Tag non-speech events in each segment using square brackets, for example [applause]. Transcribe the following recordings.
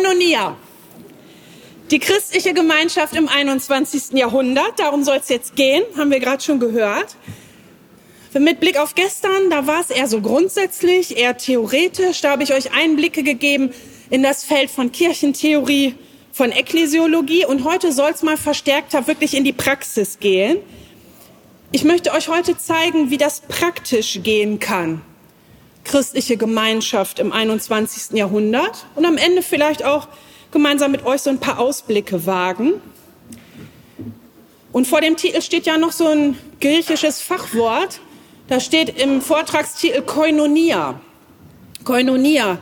Koinonia. Die christliche Gemeinschaft im 21. Jahrhundert, darum soll es jetzt gehen, haben wir gerade schon gehört. Mit Blick auf gestern, da war es eher so grundsätzlich, eher theoretisch. Da habe ich euch Einblicke gegeben in das Feld von Kirchentheorie, von Ekklesiologie. Und heute soll es mal verstärkter wirklich in die Praxis gehen. Ich möchte euch heute zeigen, wie das praktisch gehen kann. Christliche Gemeinschaft im 21. Jahrhundert. Und am Ende vielleicht auch gemeinsam mit euch so ein paar Ausblicke wagen. Und vor dem Titel steht ja noch so ein griechisches Fachwort. Da steht im Vortragstitel Koinonia. Koinonia,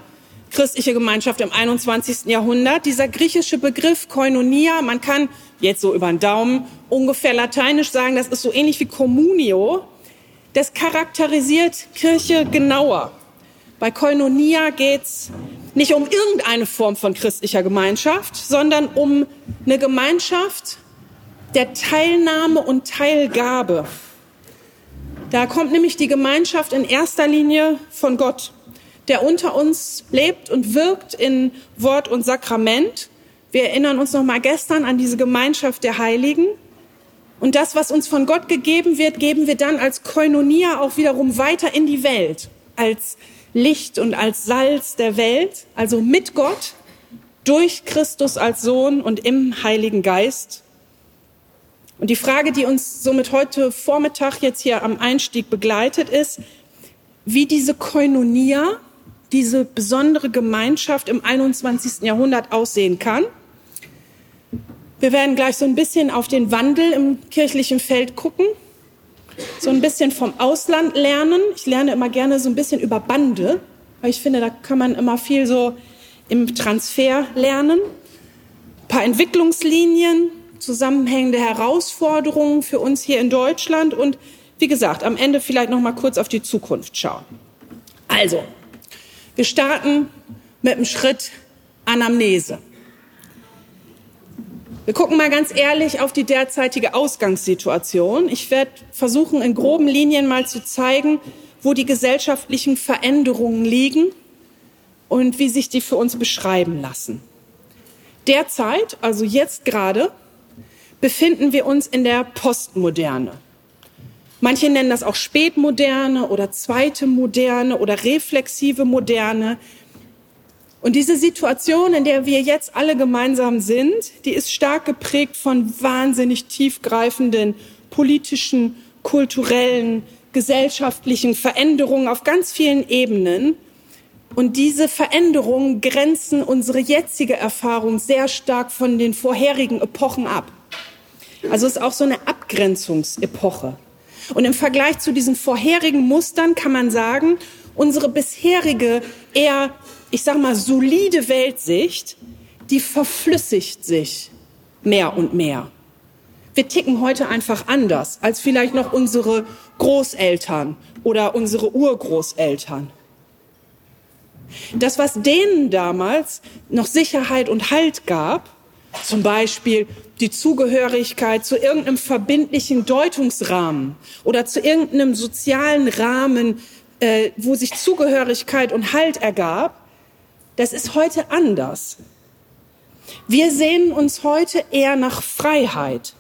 christliche Gemeinschaft im 21. Jahrhundert. Dieser griechische Begriff Koinonia, man kann jetzt so über den Daumen ungefähr lateinisch sagen, das ist so ähnlich wie Communio. Das charakterisiert Kirche genauer. Bei Koinonia geht's nicht um irgendeine Form von christlicher Gemeinschaft, sondern um eine Gemeinschaft der Teilnahme und Teilgabe. Da kommt nämlich die Gemeinschaft in erster Linie von Gott, der unter uns lebt und wirkt in Wort und Sakrament. Wir erinnern uns noch mal gestern an diese Gemeinschaft der Heiligen. Und das, was uns von Gott gegeben wird, geben wir dann als Koinonia auch wiederum weiter in die Welt, als Licht und als Salz der Welt, also mit Gott, durch Christus als Sohn und im Heiligen Geist. Und die Frage, die uns somit heute Vormittag jetzt hier am Einstieg begleitet, ist, wie diese Koinonia, diese besondere Gemeinschaft im 21. Jahrhundert aussehen kann. Wir werden gleich so ein bisschen auf den Wandel im kirchlichen Feld gucken so ein bisschen vom Ausland lernen. Ich lerne immer gerne so ein bisschen über Bande, weil ich finde, da kann man immer viel so im Transfer lernen. Ein paar Entwicklungslinien, zusammenhängende Herausforderungen für uns hier in Deutschland und wie gesagt, am Ende vielleicht noch mal kurz auf die Zukunft schauen. Also, wir starten mit dem Schritt Anamnese. Wir gucken mal ganz ehrlich auf die derzeitige Ausgangssituation. Ich werde versuchen, in groben Linien mal zu zeigen, wo die gesellschaftlichen Veränderungen liegen und wie sich die für uns beschreiben lassen. Derzeit, also jetzt gerade, befinden wir uns in der Postmoderne. Manche nennen das auch Spätmoderne oder zweite Moderne oder reflexive Moderne. Und diese Situation, in der wir jetzt alle gemeinsam sind, die ist stark geprägt von wahnsinnig tiefgreifenden politischen, kulturellen, gesellschaftlichen Veränderungen auf ganz vielen Ebenen. Und diese Veränderungen grenzen unsere jetzige Erfahrung sehr stark von den vorherigen Epochen ab. Also es ist auch so eine Abgrenzungsepoche. Und im Vergleich zu diesen vorherigen Mustern kann man sagen, unsere bisherige eher ich sag mal, solide Weltsicht, die verflüssigt sich mehr und mehr. Wir ticken heute einfach anders als vielleicht noch unsere Großeltern oder unsere Urgroßeltern. Das, was denen damals noch Sicherheit und Halt gab, zum Beispiel die Zugehörigkeit zu irgendeinem verbindlichen Deutungsrahmen oder zu irgendeinem sozialen Rahmen, äh, wo sich Zugehörigkeit und Halt ergab, das ist heute anders. Wir sehen uns heute eher nach Freiheit.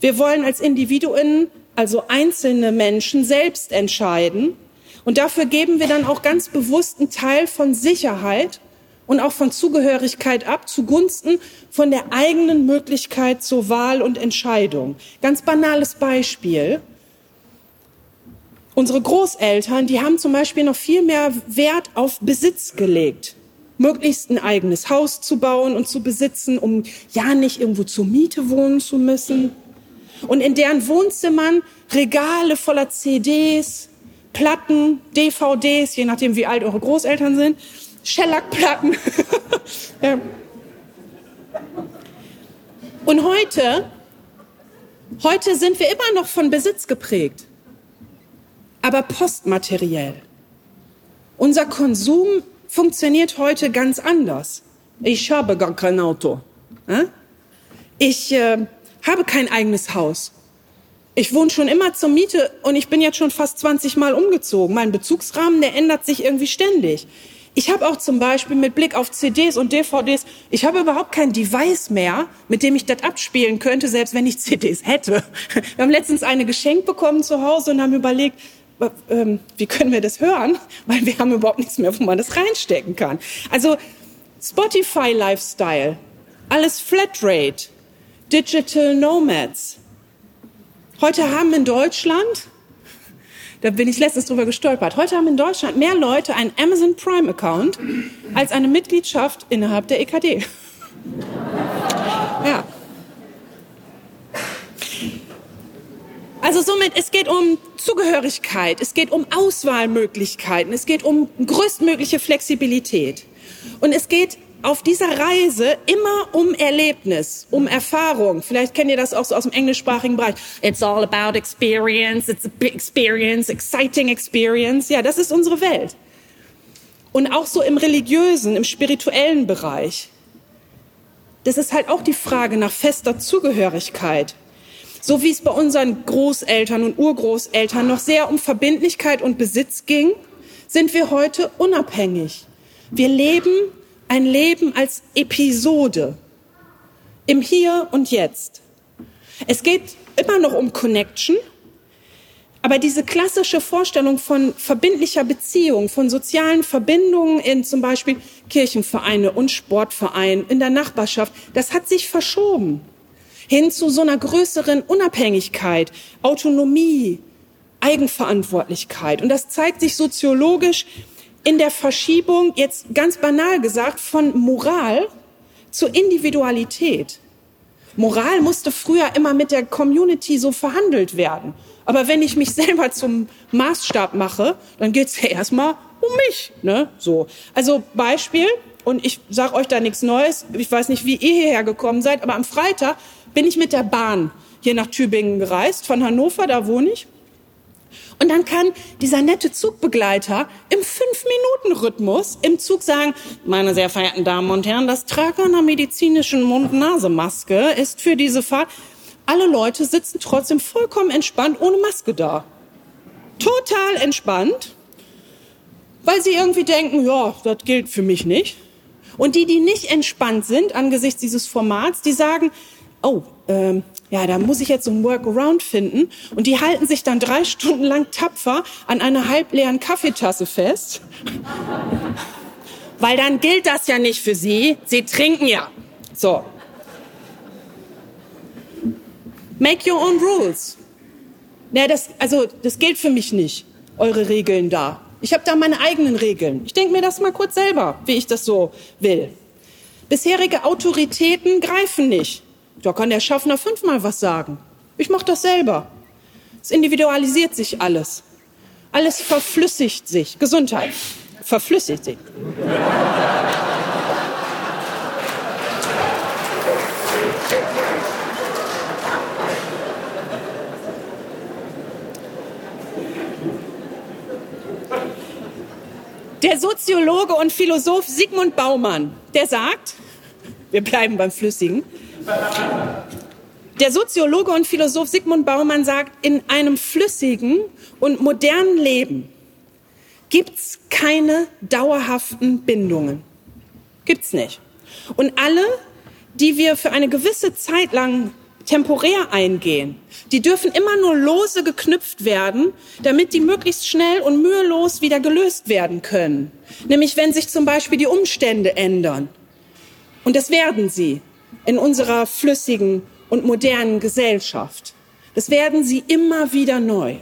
Wir wollen als Individuen, also einzelne Menschen, selbst entscheiden. Und dafür geben wir dann auch ganz bewusst einen Teil von Sicherheit und auch von Zugehörigkeit ab zugunsten von der eigenen Möglichkeit zur Wahl und Entscheidung. Ganz banales Beispiel. Unsere Großeltern, die haben zum Beispiel noch viel mehr Wert auf Besitz gelegt möglichst ein eigenes Haus zu bauen und zu besitzen, um ja nicht irgendwo zur Miete wohnen zu müssen. Und in deren Wohnzimmern Regale voller CDs, Platten, DVDs, je nachdem wie alt eure Großeltern sind, Shellac-Platten. [laughs] Und heute, heute sind wir immer noch von Besitz geprägt, aber postmateriell. Unser Konsum funktioniert heute ganz anders. Ich habe gar kein Auto. Ich äh, habe kein eigenes Haus. Ich wohne schon immer zur Miete und ich bin jetzt schon fast 20 Mal umgezogen. Mein Bezugsrahmen, der ändert sich irgendwie ständig. Ich habe auch zum Beispiel mit Blick auf CDs und DVDs, ich habe überhaupt kein Device mehr, mit dem ich das abspielen könnte, selbst wenn ich CDs hätte. [laughs] Wir haben letztens eine geschenkt bekommen zu Hause und haben überlegt, ähm, wie können wir das hören? [laughs] Weil wir haben überhaupt nichts mehr, wo man das reinstecken kann. Also Spotify Lifestyle, alles Flatrate, Digital Nomads. Heute haben in Deutschland da bin ich letztens drüber gestolpert. Heute haben in Deutschland mehr Leute einen Amazon Prime Account als eine Mitgliedschaft innerhalb der EKD. [laughs] Ja. Also somit, es geht um Zugehörigkeit, es geht um Auswahlmöglichkeiten, es geht um größtmögliche Flexibilität. Und es geht auf dieser Reise immer um Erlebnis, um Erfahrung. Vielleicht kennt ihr das auch so aus dem englischsprachigen Bereich. It's all about experience, it's a big experience, exciting experience. Ja, das ist unsere Welt. Und auch so im religiösen, im spirituellen Bereich. Das ist halt auch die Frage nach fester Zugehörigkeit. So wie es bei unseren Großeltern und Urgroßeltern noch sehr um Verbindlichkeit und Besitz ging, sind wir heute unabhängig. Wir leben ein Leben als Episode im Hier und Jetzt. Es geht immer noch um Connection, aber diese klassische Vorstellung von verbindlicher Beziehung, von sozialen Verbindungen in zum Beispiel Kirchenvereine und Sportvereinen in der Nachbarschaft, das hat sich verschoben hin zu so einer größeren Unabhängigkeit, Autonomie, Eigenverantwortlichkeit. Und das zeigt sich soziologisch in der Verschiebung, jetzt ganz banal gesagt, von Moral zur Individualität. Moral musste früher immer mit der Community so verhandelt werden. Aber wenn ich mich [laughs] selber zum Maßstab mache, dann geht's ja erstmal um mich. Ne? So. Also Beispiel, und ich sage euch da nichts Neues, ich weiß nicht, wie ihr hierher gekommen seid, aber am Freitag bin ich mit der Bahn hier nach Tübingen gereist, von Hannover, da wohne ich. Und dann kann dieser nette Zugbegleiter im Fünf-Minuten-Rhythmus im Zug sagen, meine sehr verehrten Damen und Herren, das Tragen einer medizinischen Mund-Nase-Maske ist für diese Fahrt. Alle Leute sitzen trotzdem vollkommen entspannt ohne Maske da. Total entspannt, weil sie irgendwie denken, ja, das gilt für mich nicht. Und die, die nicht entspannt sind angesichts dieses Formats, die sagen, oh, ähm, ja, da muss ich jetzt so ein Workaround finden. Und die halten sich dann drei Stunden lang tapfer an einer halbleeren Kaffeetasse fest. Weil dann gilt das ja nicht für sie. Sie trinken ja. So. Make your own rules. Ja, das, also, das gilt für mich nicht, eure Regeln da. Ich habe da meine eigenen Regeln. Ich denke mir das mal kurz selber, wie ich das so will. Bisherige Autoritäten greifen nicht. Da kann der Schaffner fünfmal was sagen. Ich mache das selber. Es individualisiert sich alles. Alles verflüssigt sich. Gesundheit. Verflüssigt sich. Der Soziologe und Philosoph Sigmund Baumann, der sagt, wir bleiben beim Flüssigen, der Soziologe und Philosoph Sigmund Baumann sagt, in einem flüssigen und modernen Leben gibt's keine dauerhaften Bindungen. Gibt's nicht. Und alle, die wir für eine gewisse Zeit lang temporär eingehen, die dürfen immer nur lose geknüpft werden, damit die möglichst schnell und mühelos wieder gelöst werden können. Nämlich wenn sich zum Beispiel die Umstände ändern. Und das werden sie in unserer flüssigen und modernen Gesellschaft. Das werden sie immer wieder neu.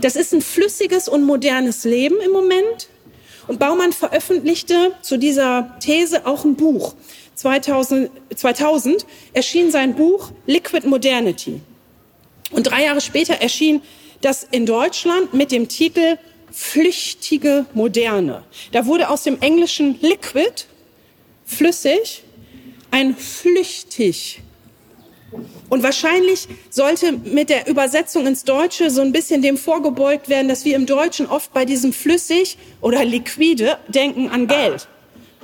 Das ist ein flüssiges und modernes Leben im Moment. Und Baumann veröffentlichte zu dieser These auch ein Buch. 2000, 2000 erschien sein Buch Liquid Modernity. Und drei Jahre später erschien das in Deutschland mit dem Titel Flüchtige Moderne. Da wurde aus dem englischen Liquid flüssig, ein flüchtig. Und wahrscheinlich sollte mit der Übersetzung ins Deutsche so ein bisschen dem vorgebeugt werden, dass wir im Deutschen oft bei diesem flüssig oder liquide denken an Geld.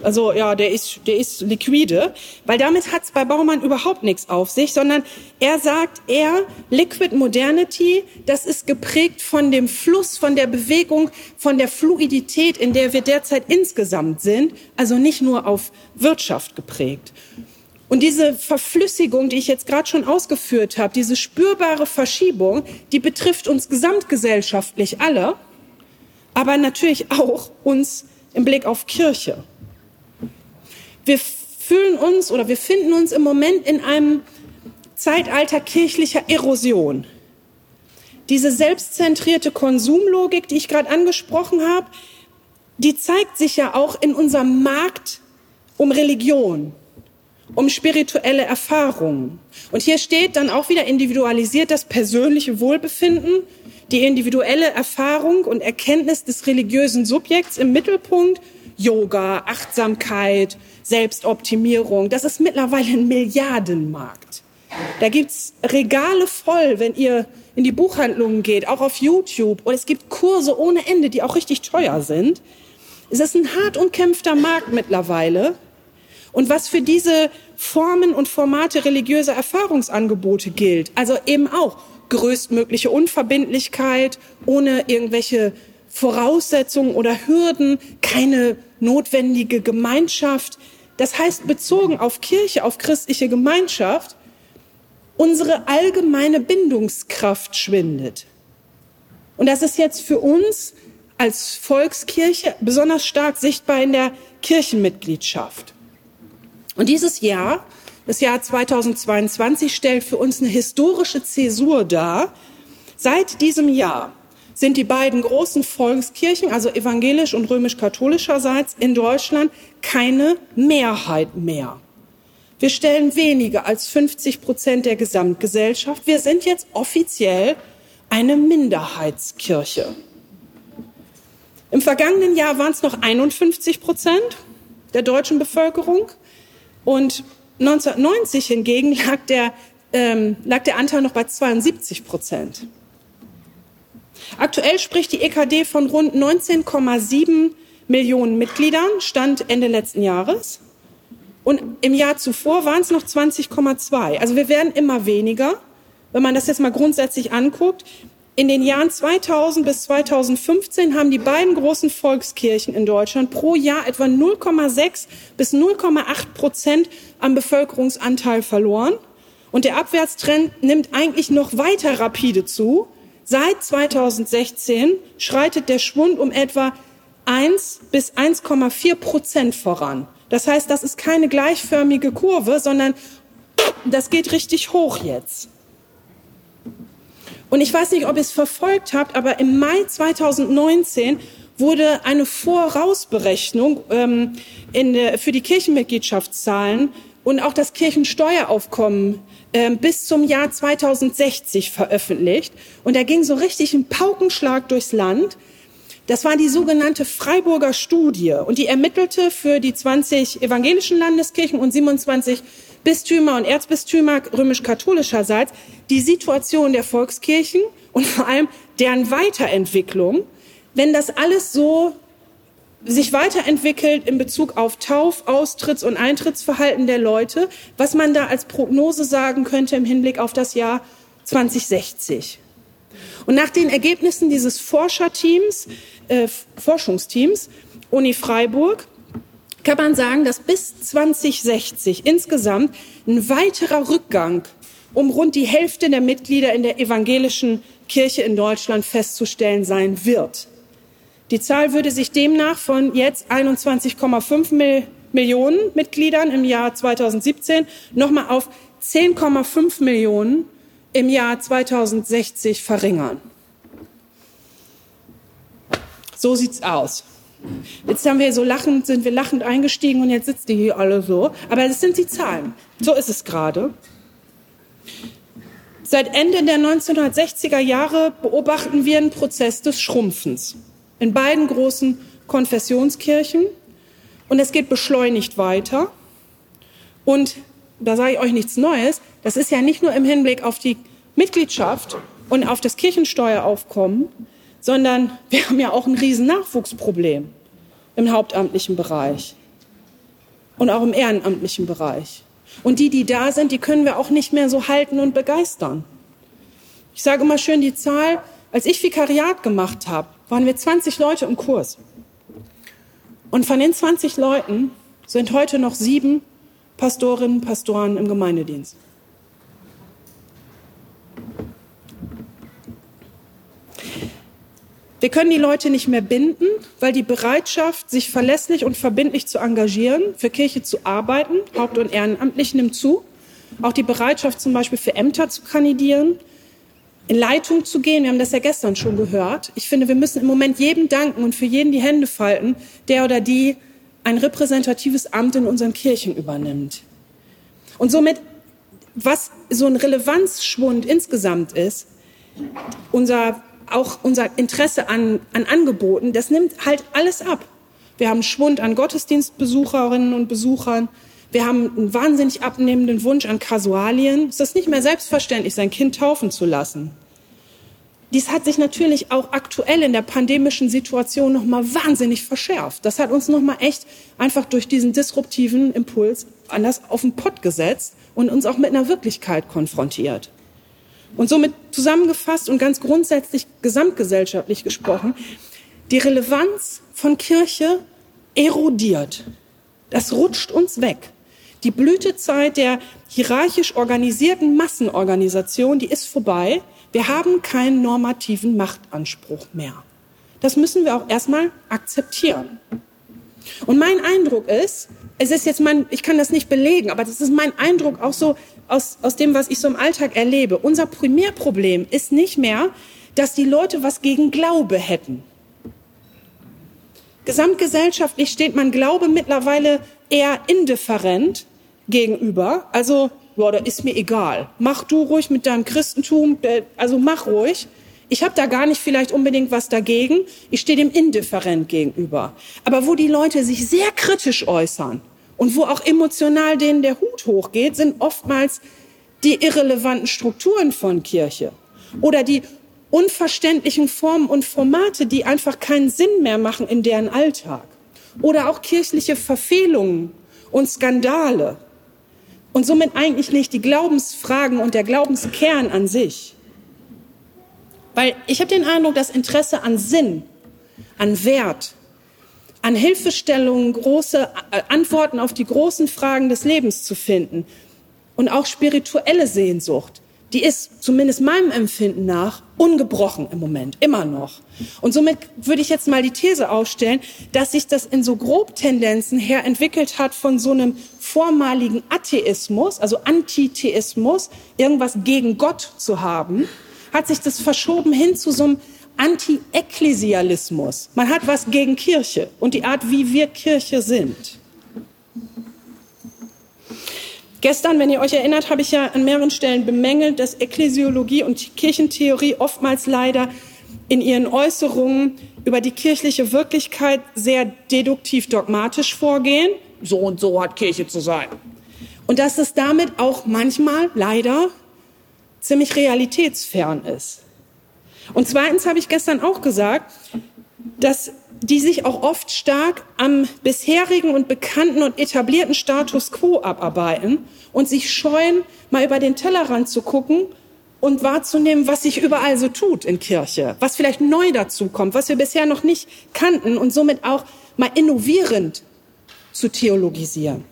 Also ja, der ist, der ist liquide, weil damit hat's bei Baumann überhaupt nichts auf sich, sondern er sagt, er, Liquid Modernity, das ist geprägt von dem Fluss, von der Bewegung, von der Fluidität, in der wir derzeit insgesamt sind, also nicht nur auf Wirtschaft geprägt. Und diese Verflüssigung, die ich jetzt gerade schon ausgeführt habe, diese spürbare Verschiebung, die betrifft uns gesamtgesellschaftlich alle, aber natürlich auch uns im Blick auf Kirche. Wir fühlen uns oder wir finden uns im Moment in einem Zeitalter kirchlicher Erosion. Diese selbstzentrierte Konsumlogik, die ich gerade angesprochen habe, die zeigt sich ja auch in unserem Markt um Religion, um spirituelle Erfahrungen. Und hier steht dann auch wieder individualisiert das persönliche Wohlbefinden, die individuelle Erfahrung und Erkenntnis des religiösen Subjekts im Mittelpunkt Yoga, Achtsamkeit, Selbstoptimierung. Das ist mittlerweile ein Milliardenmarkt. Da gibt's Regale voll, wenn ihr in die Buchhandlungen geht, auch auf YouTube. Und es gibt Kurse ohne Ende, die auch richtig teuer sind. Es ist ein hart umkämpfter Markt mittlerweile. Und was für diese Formen und Formate religiöser Erfahrungsangebote gilt, also eben auch größtmögliche Unverbindlichkeit, ohne irgendwelche Voraussetzungen oder Hürden, keine notwendige Gemeinschaft. Das heißt, bezogen auf Kirche, auf christliche Gemeinschaft, unsere allgemeine Bindungskraft schwindet. Und das ist jetzt für uns als Volkskirche besonders stark sichtbar in der Kirchenmitgliedschaft. Und dieses Jahr, das Jahr 2022, stellt für uns eine historische Zäsur dar. Seit diesem Jahr sind die beiden großen Volkskirchen, also evangelisch und römisch-katholischerseits in Deutschland, keine Mehrheit mehr. Wir stellen weniger als 50 Prozent der Gesamtgesellschaft. Wir sind jetzt offiziell eine Minderheitskirche. Im vergangenen Jahr waren es noch 51 Prozent der deutschen Bevölkerung und 1990 hingegen lag der, ähm, lag der Anteil noch bei 72 Prozent. Aktuell spricht die EKD von rund 19,7 Millionen Mitgliedern, Stand Ende letzten Jahres. Und im Jahr zuvor waren es noch 20,2. Also wir werden immer weniger. Wenn man das jetzt mal grundsätzlich anguckt, in den Jahren 2000 bis 2015 haben die beiden großen Volkskirchen in Deutschland pro Jahr etwa 0,6 bis 0,8 Prozent am Bevölkerungsanteil verloren. Und der Abwärtstrend nimmt eigentlich noch weiter rapide zu. Seit 2016 schreitet der Schwund um etwa 1 bis 1,4 Prozent voran. Das heißt, das ist keine gleichförmige Kurve, sondern das geht richtig hoch jetzt. Und ich weiß nicht, ob ihr es verfolgt habt, aber im Mai 2019 wurde eine Vorausberechnung ähm, in für die Kirchenmitgliedschaftszahlen und auch das Kirchensteueraufkommen bis zum Jahr 2060 veröffentlicht. Und da ging so richtig ein Paukenschlag durchs Land. Das war die sogenannte Freiburger Studie und die ermittelte für die 20 evangelischen Landeskirchen und 27 Bistümer und Erzbistümer römisch-katholischerseits die Situation der Volkskirchen und vor allem deren Weiterentwicklung, wenn das alles so sich weiterentwickelt in Bezug auf Tauf-, Austritts- und Eintrittsverhalten der Leute, was man da als Prognose sagen könnte im Hinblick auf das Jahr 2060. Und nach den Ergebnissen dieses Forscherteams, äh, Forschungsteams, Uni Freiburg, kann man sagen, dass bis 2060 insgesamt ein weiterer Rückgang um rund die Hälfte der Mitglieder in der evangelischen Kirche in Deutschland festzustellen sein wird. Die Zahl würde sich demnach von jetzt 21,5 Millionen Mitgliedern im Jahr 2017 nochmal auf 10,5 Millionen im Jahr 2060 verringern. So sieht's aus. Jetzt haben wir so lachend, sind wir lachend eingestiegen und jetzt sitzt die hier alle so. Aber das sind die Zahlen. So ist es gerade. Seit Ende der 1960er Jahre beobachten wir einen Prozess des Schrumpfens in beiden großen Konfessionskirchen. Und es geht beschleunigt weiter. Und da sage ich euch nichts Neues. Das ist ja nicht nur im Hinblick auf die Mitgliedschaft und auf das Kirchensteueraufkommen, sondern wir haben ja auch ein riesen Nachwuchsproblem im hauptamtlichen Bereich. und auch im ehrenamtlichen Bereich. Und die, die da sind, die können wir auch nicht mehr so halten und begeistern. Ich sage immer schön die Zahl, als ich Vikariat gemacht habe, waren wir 20 Leute im Kurs. Und von den 20 Leuten sind heute noch sieben Pastorinnen, Pastoren im Gemeindedienst. Wir können die Leute nicht mehr binden, weil die Bereitschaft, sich verlässlich und verbindlich zu engagieren, für Kirche zu arbeiten, haupt- und ehrenamtlich nimmt zu. Auch die Bereitschaft zum Beispiel für Ämter zu kandidieren, in Leitung zu gehen. Wir haben das ja gestern schon gehört. Ich finde, wir müssen im Moment jedem danken und für jeden die Hände falten, der oder die ein repräsentatives Amt in unseren Kirchen übernimmt. Und somit, was so ein Relevanzschwund insgesamt ist, unser auch unser Interesse an, an Angeboten, das nimmt halt alles ab. Wir haben Schwund an Gottesdienstbesucherinnen und Besuchern. Wir haben einen wahnsinnig abnehmenden Wunsch an Kasualien. Es ist nicht mehr selbstverständlich, sein Kind taufen zu lassen. Dies hat sich natürlich auch aktuell in der pandemischen Situation noch mal wahnsinnig verschärft. Das hat uns noch mal echt einfach durch diesen disruptiven Impuls anders auf den Pott gesetzt und uns auch mit einer Wirklichkeit konfrontiert. Und somit zusammengefasst und ganz grundsätzlich gesamtgesellschaftlich gesprochen, die Relevanz von Kirche erodiert. Das rutscht uns weg. Die Blütezeit der hierarchisch organisierten Massenorganisation, die ist vorbei. Wir haben keinen normativen Machtanspruch mehr. Das müssen wir auch erstmal akzeptieren. Und mein Eindruck ist, es ist jetzt mein, ich kann das nicht belegen, aber das ist mein Eindruck auch so aus, aus dem, was ich so im Alltag erlebe. Unser Primärproblem ist nicht mehr, dass die Leute was gegen Glaube hätten. Gesamtgesellschaftlich steht man Glaube mittlerweile eher indifferent gegenüber. Also, boah, da ist mir egal. Mach du ruhig mit deinem Christentum, äh, also mach ruhig. Ich habe da gar nicht vielleicht unbedingt was dagegen. Ich stehe dem indifferent gegenüber. Aber wo die Leute sich sehr kritisch äußern, und wo auch emotional denen der Hut hochgeht, sind oftmals die irrelevanten Strukturen von Kirche oder die unverständlichen Formen und Formate, die einfach keinen Sinn mehr machen in deren Alltag. Oder auch kirchliche Verfehlungen und Skandale. Und somit eigentlich nicht die Glaubensfragen und der Glaubenskern an sich. Weil ich habe den Eindruck, das Interesse an Sinn, an Wert, an Hilfestellungen große äh, Antworten auf die großen Fragen des Lebens zu finden. Und auch spirituelle Sehnsucht, die ist zumindest meinem Empfinden nach ungebrochen im Moment, immer noch. Und somit würde ich jetzt mal die These aufstellen, dass sich das in so Grobtendenzen her entwickelt hat von so einem vormaligen Atheismus, also Antitheismus, irgendwas gegen Gott zu haben, hat sich das verschoben hin zu so einem Anti-Ekklesialismus. Man hat was gegen Kirche und die Art, wie wir Kirche sind. Gestern, wenn ihr euch erinnert, habe ich ja an mehreren Stellen bemängelt, dass Ekklesiologie und Kirchentheorie oftmals leider in ihren Äußerungen über die kirchliche Wirklichkeit sehr deduktiv dogmatisch vorgehen. So und so hat Kirche zu sein. Und dass es damit auch manchmal leider ziemlich realitätsfern ist. Und zweitens habe ich gestern auch gesagt, dass die sich auch oft stark am bisherigen und bekannten und etablierten Status quo abarbeiten und sich scheuen, mal über den Tellerrand zu gucken und wahrzunehmen, was sich überall so tut in Kirche, was vielleicht neu dazu kommt, was wir bisher noch nicht kannten und somit auch mal innovierend zu theologisieren.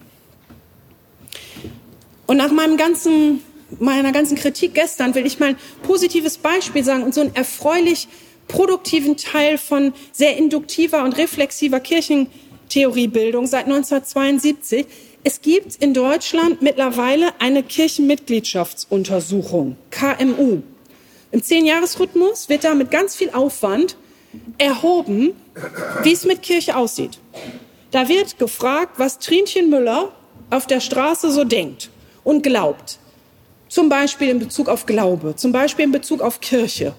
Und nach meinem ganzen meiner ganzen Kritik gestern will ich mal ein positives Beispiel sagen und so einen erfreulich produktiven Teil von sehr induktiver und reflexiver Kirchentheoriebildung seit 1972. Es gibt in Deutschland mittlerweile eine Kirchenmitgliedschaftsuntersuchung, KMU. Im Zehnjahresrhythmus wird da mit ganz viel Aufwand erhoben, wie es mit Kirche aussieht. Da wird gefragt, was Trinchen Müller auf der Straße so denkt und glaubt. Zum Beispiel in Bezug auf Glaube, zum Beispiel in Bezug auf Kirche,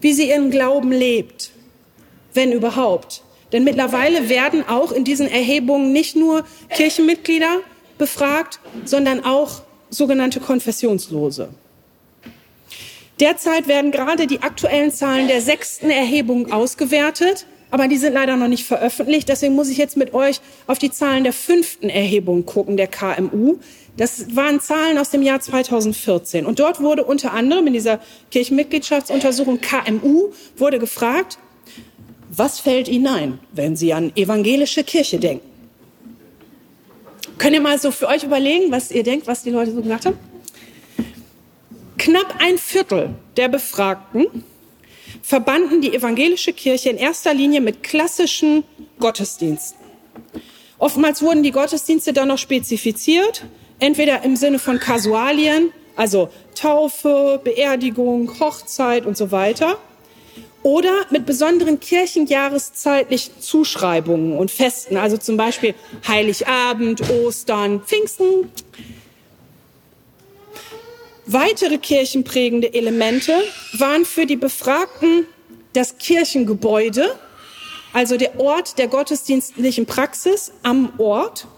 wie sie ihren Glauben lebt, wenn überhaupt. Denn mittlerweile werden auch in diesen Erhebungen nicht nur Kirchenmitglieder befragt, sondern auch sogenannte Konfessionslose. Derzeit werden gerade die aktuellen Zahlen der sechsten Erhebung ausgewertet. aber die sind leider noch nicht veröffentlicht. Deswegen muss ich jetzt mit euch auf die Zahlen der fünften Erhebung gucken, der KMU. Das waren Zahlen aus dem Jahr 2014. Und dort wurde unter anderem in dieser Kirchenmitgliedschaftsuntersuchung KMU wurde gefragt, was fällt Ihnen ein, wenn Sie an evangelische Kirche denken? Könnt ihr mal so für euch überlegen, was ihr denkt, was die Leute so gesagt haben? Knapp ein Viertel der Befragten verbanden die evangelische Kirche in erster Linie mit klassischen Gottesdiensten. Oftmals wurden die Gottesdienste dann noch spezifiziert, entweder im Sinne von Kasualien, also Taufe, Beerdigung, Hochzeit und so weiter, oder mit besonderen kirchenjahreszeitlichen Zuschreibungen und Festen, also zum Beispiel Heiligabend, Ostern, Pfingsten, Weitere kirchenprägende Elemente waren für die Befragten das Kirchengebäude, also der Ort der gottesdienstlichen Praxis am Ort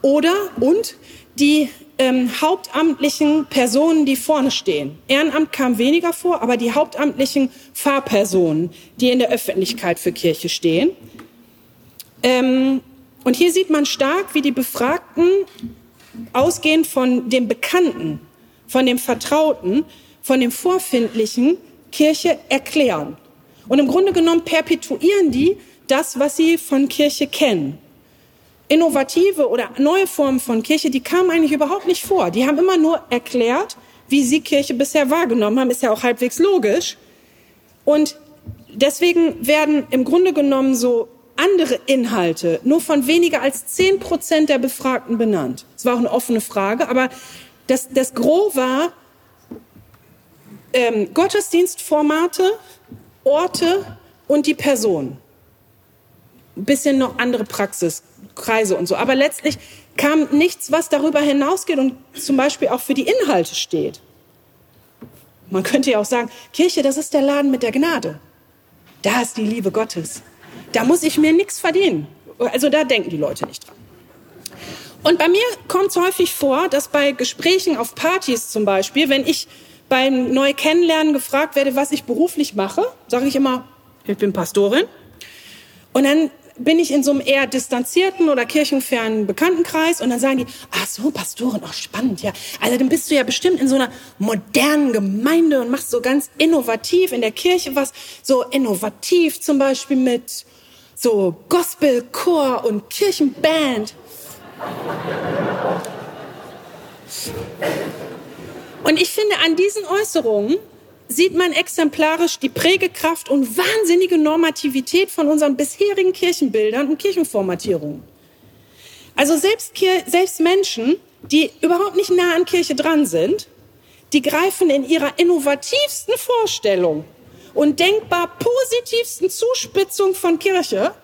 oder und die ähm, hauptamtlichen Personen, die vorne stehen. Ehrenamt kam weniger vor, aber die hauptamtlichen Fahrpersonen, die in der Öffentlichkeit für Kirche stehen. Ähm, und hier sieht man stark, wie die Befragten ausgehend von dem Bekannten von dem Vertrauten, von dem Vorfindlichen Kirche erklären. Und im Grunde genommen perpetuieren die das, was sie von Kirche kennen. Innovative oder neue Formen von Kirche, die kamen eigentlich überhaupt nicht vor. Die haben immer nur erklärt, wie sie Kirche bisher wahrgenommen haben, ist ja auch halbwegs logisch. Und deswegen werden im Grunde genommen so andere Inhalte nur von weniger als zehn Prozent der Befragten benannt. Es war auch eine offene Frage, aber das, das Gros war ähm, Gottesdienstformate, Orte und die Person. Ein bisschen noch andere Praxiskreise und so. Aber letztlich kam nichts, was darüber hinausgeht und zum Beispiel auch für die Inhalte steht. Man könnte ja auch sagen, Kirche, das ist der Laden mit der Gnade. Da ist die Liebe Gottes. Da muss ich mir nichts verdienen. Also da denken die Leute nicht dran. Und bei mir kommt es häufig vor, dass bei Gesprächen auf Partys zum Beispiel, wenn ich beim Neu Kennenlernen gefragt werde, was ich beruflich mache, sage ich immer, ich bin Pastorin. Und dann bin ich in so einem eher distanzierten oder kirchenfernen Bekanntenkreis und dann sagen die, ach so, Pastorin, ach spannend, ja. Also dann bist du ja bestimmt in so einer modernen Gemeinde und machst so ganz innovativ in der Kirche was, so innovativ zum Beispiel mit so Gospelchor und Kirchenband. Und ich finde, an diesen Äußerungen sieht man exemplarisch die Prägekraft und wahnsinnige Normativität von unseren bisherigen Kirchenbildern und Kirchenformatierungen. Also selbst, selbst Menschen, die überhaupt nicht nah an Kirche dran sind, die greifen in ihrer innovativsten Vorstellung und denkbar positivsten Zuspitzung von Kirche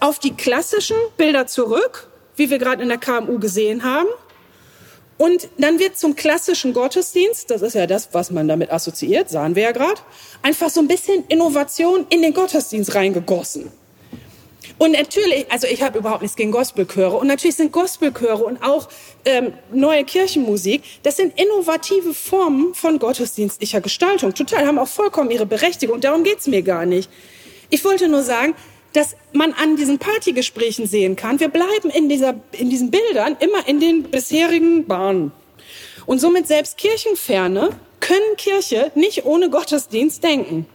auf die klassischen Bilder zurück wie wir gerade in der KMU gesehen haben. Und dann wird zum klassischen Gottesdienst, das ist ja das, was man damit assoziiert, sahen wir ja gerade, einfach so ein bisschen Innovation in den Gottesdienst reingegossen. Und natürlich, also ich habe überhaupt nichts gegen Gospelchöre. Und natürlich sind Gospelchöre und auch ähm, neue Kirchenmusik, das sind innovative Formen von gottesdienstlicher Gestaltung. Total, haben auch vollkommen ihre Berechtigung. Darum geht's mir gar nicht. Ich wollte nur sagen, dass man an diesen Partygesprächen sehen kann, wir bleiben in, dieser, in diesen Bildern immer in den bisherigen Bahnen. Und somit selbst Kirchenferne können Kirche nicht ohne Gottesdienst denken.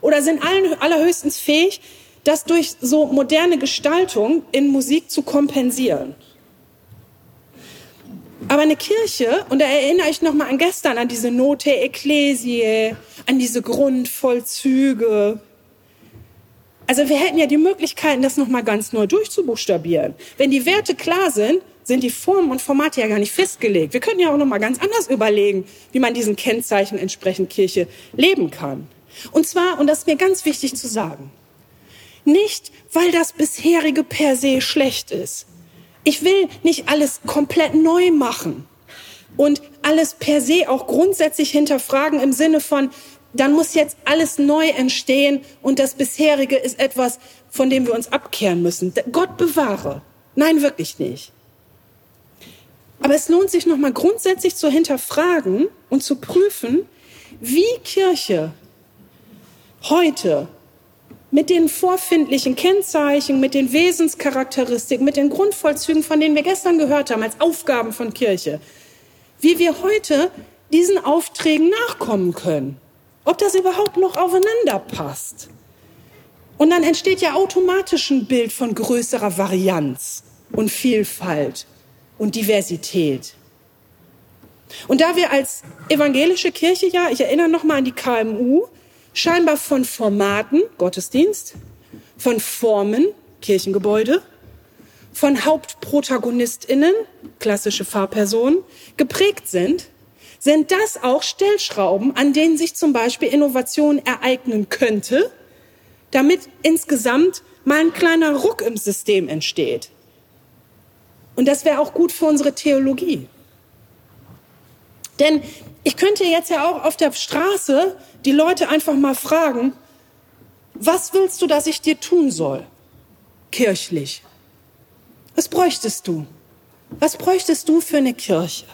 Oder sind allen, allerhöchstens fähig, das durch so moderne Gestaltung in Musik zu kompensieren. Aber eine Kirche, und da erinnere ich nochmal an gestern, an diese Note Ecclesiae, an diese Grundvollzüge, also wir hätten ja die Möglichkeiten, das nochmal ganz neu durchzubuchstabieren. Wenn die Werte klar sind, sind die Formen und Formate ja gar nicht festgelegt. Wir können ja auch nochmal ganz anders überlegen, wie man diesen Kennzeichen entsprechend Kirche leben kann. Und zwar, und das ist mir ganz wichtig zu sagen, nicht, weil das bisherige per se schlecht ist. Ich will nicht alles komplett neu machen und alles per se auch grundsätzlich hinterfragen im Sinne von, dann muss jetzt alles neu entstehen und das bisherige ist etwas, von dem wir uns abkehren müssen. Gott bewahre. Nein, wirklich nicht. Aber es lohnt sich nochmal grundsätzlich zu hinterfragen und zu prüfen, wie Kirche heute mit den vorfindlichen Kennzeichen, mit den Wesenscharakteristiken, mit den Grundvollzügen, von denen wir gestern gehört haben, als Aufgaben von Kirche, wie wir heute diesen Aufträgen nachkommen können. Ob das überhaupt noch aufeinander passt. Und dann entsteht ja automatisch ein Bild von größerer Varianz und Vielfalt und Diversität. Und da wir als evangelische Kirche ja, ich erinnere noch mal an die KMU, scheinbar von Formaten, Gottesdienst, von Formen, Kirchengebäude, von Hauptprotagonistinnen, klassische Fahrpersonen, geprägt sind, sind das auch Stellschrauben, an denen sich zum Beispiel Innovation ereignen könnte, damit insgesamt mal ein kleiner Ruck im System entsteht. Und das wäre auch gut für unsere Theologie. Denn ich könnte jetzt ja auch auf der Straße die Leute einfach mal fragen, was willst du, dass ich dir tun soll? Kirchlich. Was bräuchtest du? Was bräuchtest du für eine Kirche?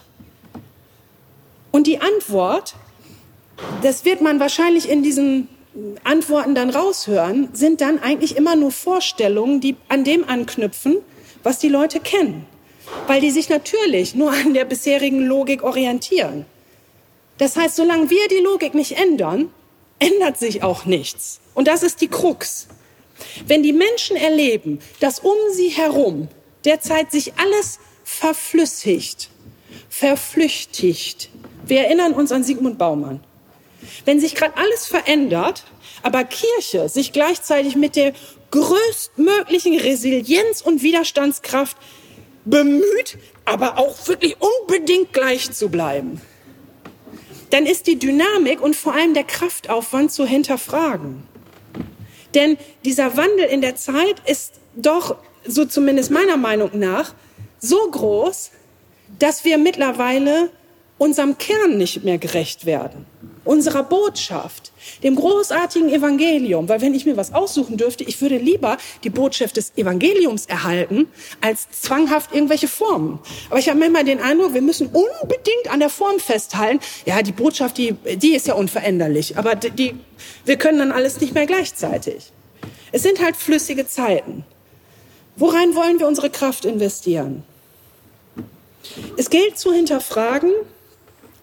Und die Antwort, das wird man wahrscheinlich in diesen Antworten dann raushören, sind dann eigentlich immer nur Vorstellungen, die an dem anknüpfen, was die Leute kennen. Weil die sich natürlich nur an der bisherigen Logik orientieren. Das heißt, solange wir die Logik nicht ändern, ändert sich auch nichts. Und das ist die Krux. Wenn die Menschen erleben, dass um sie herum derzeit sich alles verflüssigt, verflüchtigt. Wir erinnern uns an Sigmund Baumann. Wenn sich gerade alles verändert, aber Kirche sich gleichzeitig mit der größtmöglichen Resilienz und Widerstandskraft bemüht, aber auch wirklich unbedingt gleich zu bleiben, dann ist die Dynamik und vor allem der Kraftaufwand zu hinterfragen. Denn dieser Wandel in der Zeit ist doch, so zumindest meiner Meinung nach, so groß, dass wir mittlerweile unserem Kern nicht mehr gerecht werden, unserer Botschaft, dem großartigen Evangelium. Weil wenn ich mir was aussuchen dürfte, ich würde lieber die Botschaft des Evangeliums erhalten, als zwanghaft irgendwelche Formen. Aber ich habe manchmal den Eindruck, wir müssen unbedingt an der Form festhalten. Ja, die Botschaft, die, die ist ja unveränderlich, aber die, wir können dann alles nicht mehr gleichzeitig. Es sind halt flüssige Zeiten. Worein wollen wir unsere Kraft investieren? Es gilt zu hinterfragen,